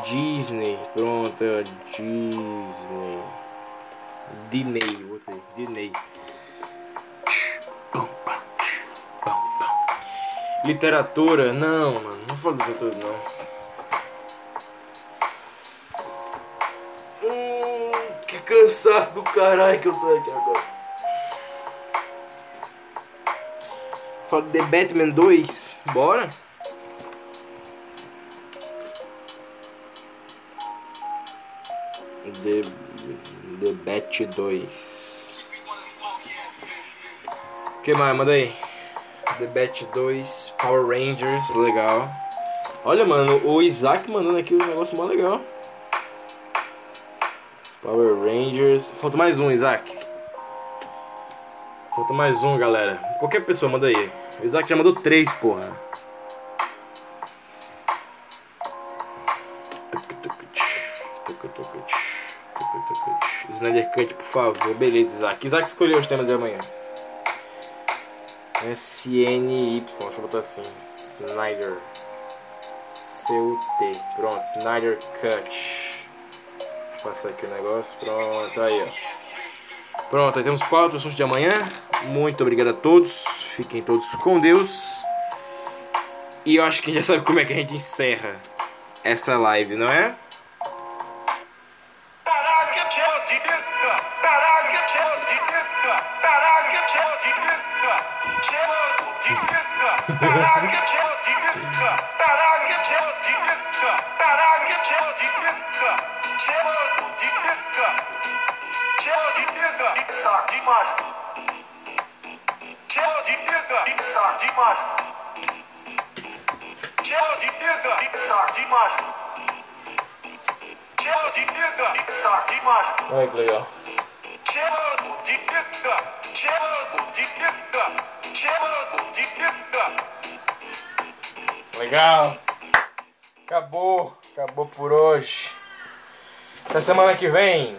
Disney, pronto, é Disney. Disney, Disney. Literatura, não, mano, não falo literatura não. Hum, que cansaço do caralho que eu tô aqui agora. Fala The Batman 2, bora? The, The Bat 2 O que mais? Manda aí. The Bat 2 Power Rangers, legal. Olha mano, o Isaac mandando aqui um negócio mó legal. Power Rangers. Falta mais um, Isaac. Falta mais um, galera. Qualquer pessoa manda aí O Isaac já mandou três, porra Snyder Cut, por favor. Beleza, Isaac. Isaac escolheu os temas de amanhã. SNY, deixa eu botar assim. Snyder. CUT. Pronto, Snyder Cut. Deixa eu passar aqui o negócio. Pronto, aí, ó. Pronto, aí temos quatro assuntos de amanhã. Muito obrigado a todos. Fiquem todos com Deus. E eu acho que já sabe como é que a gente encerra essa live, não é? Até semana que vem.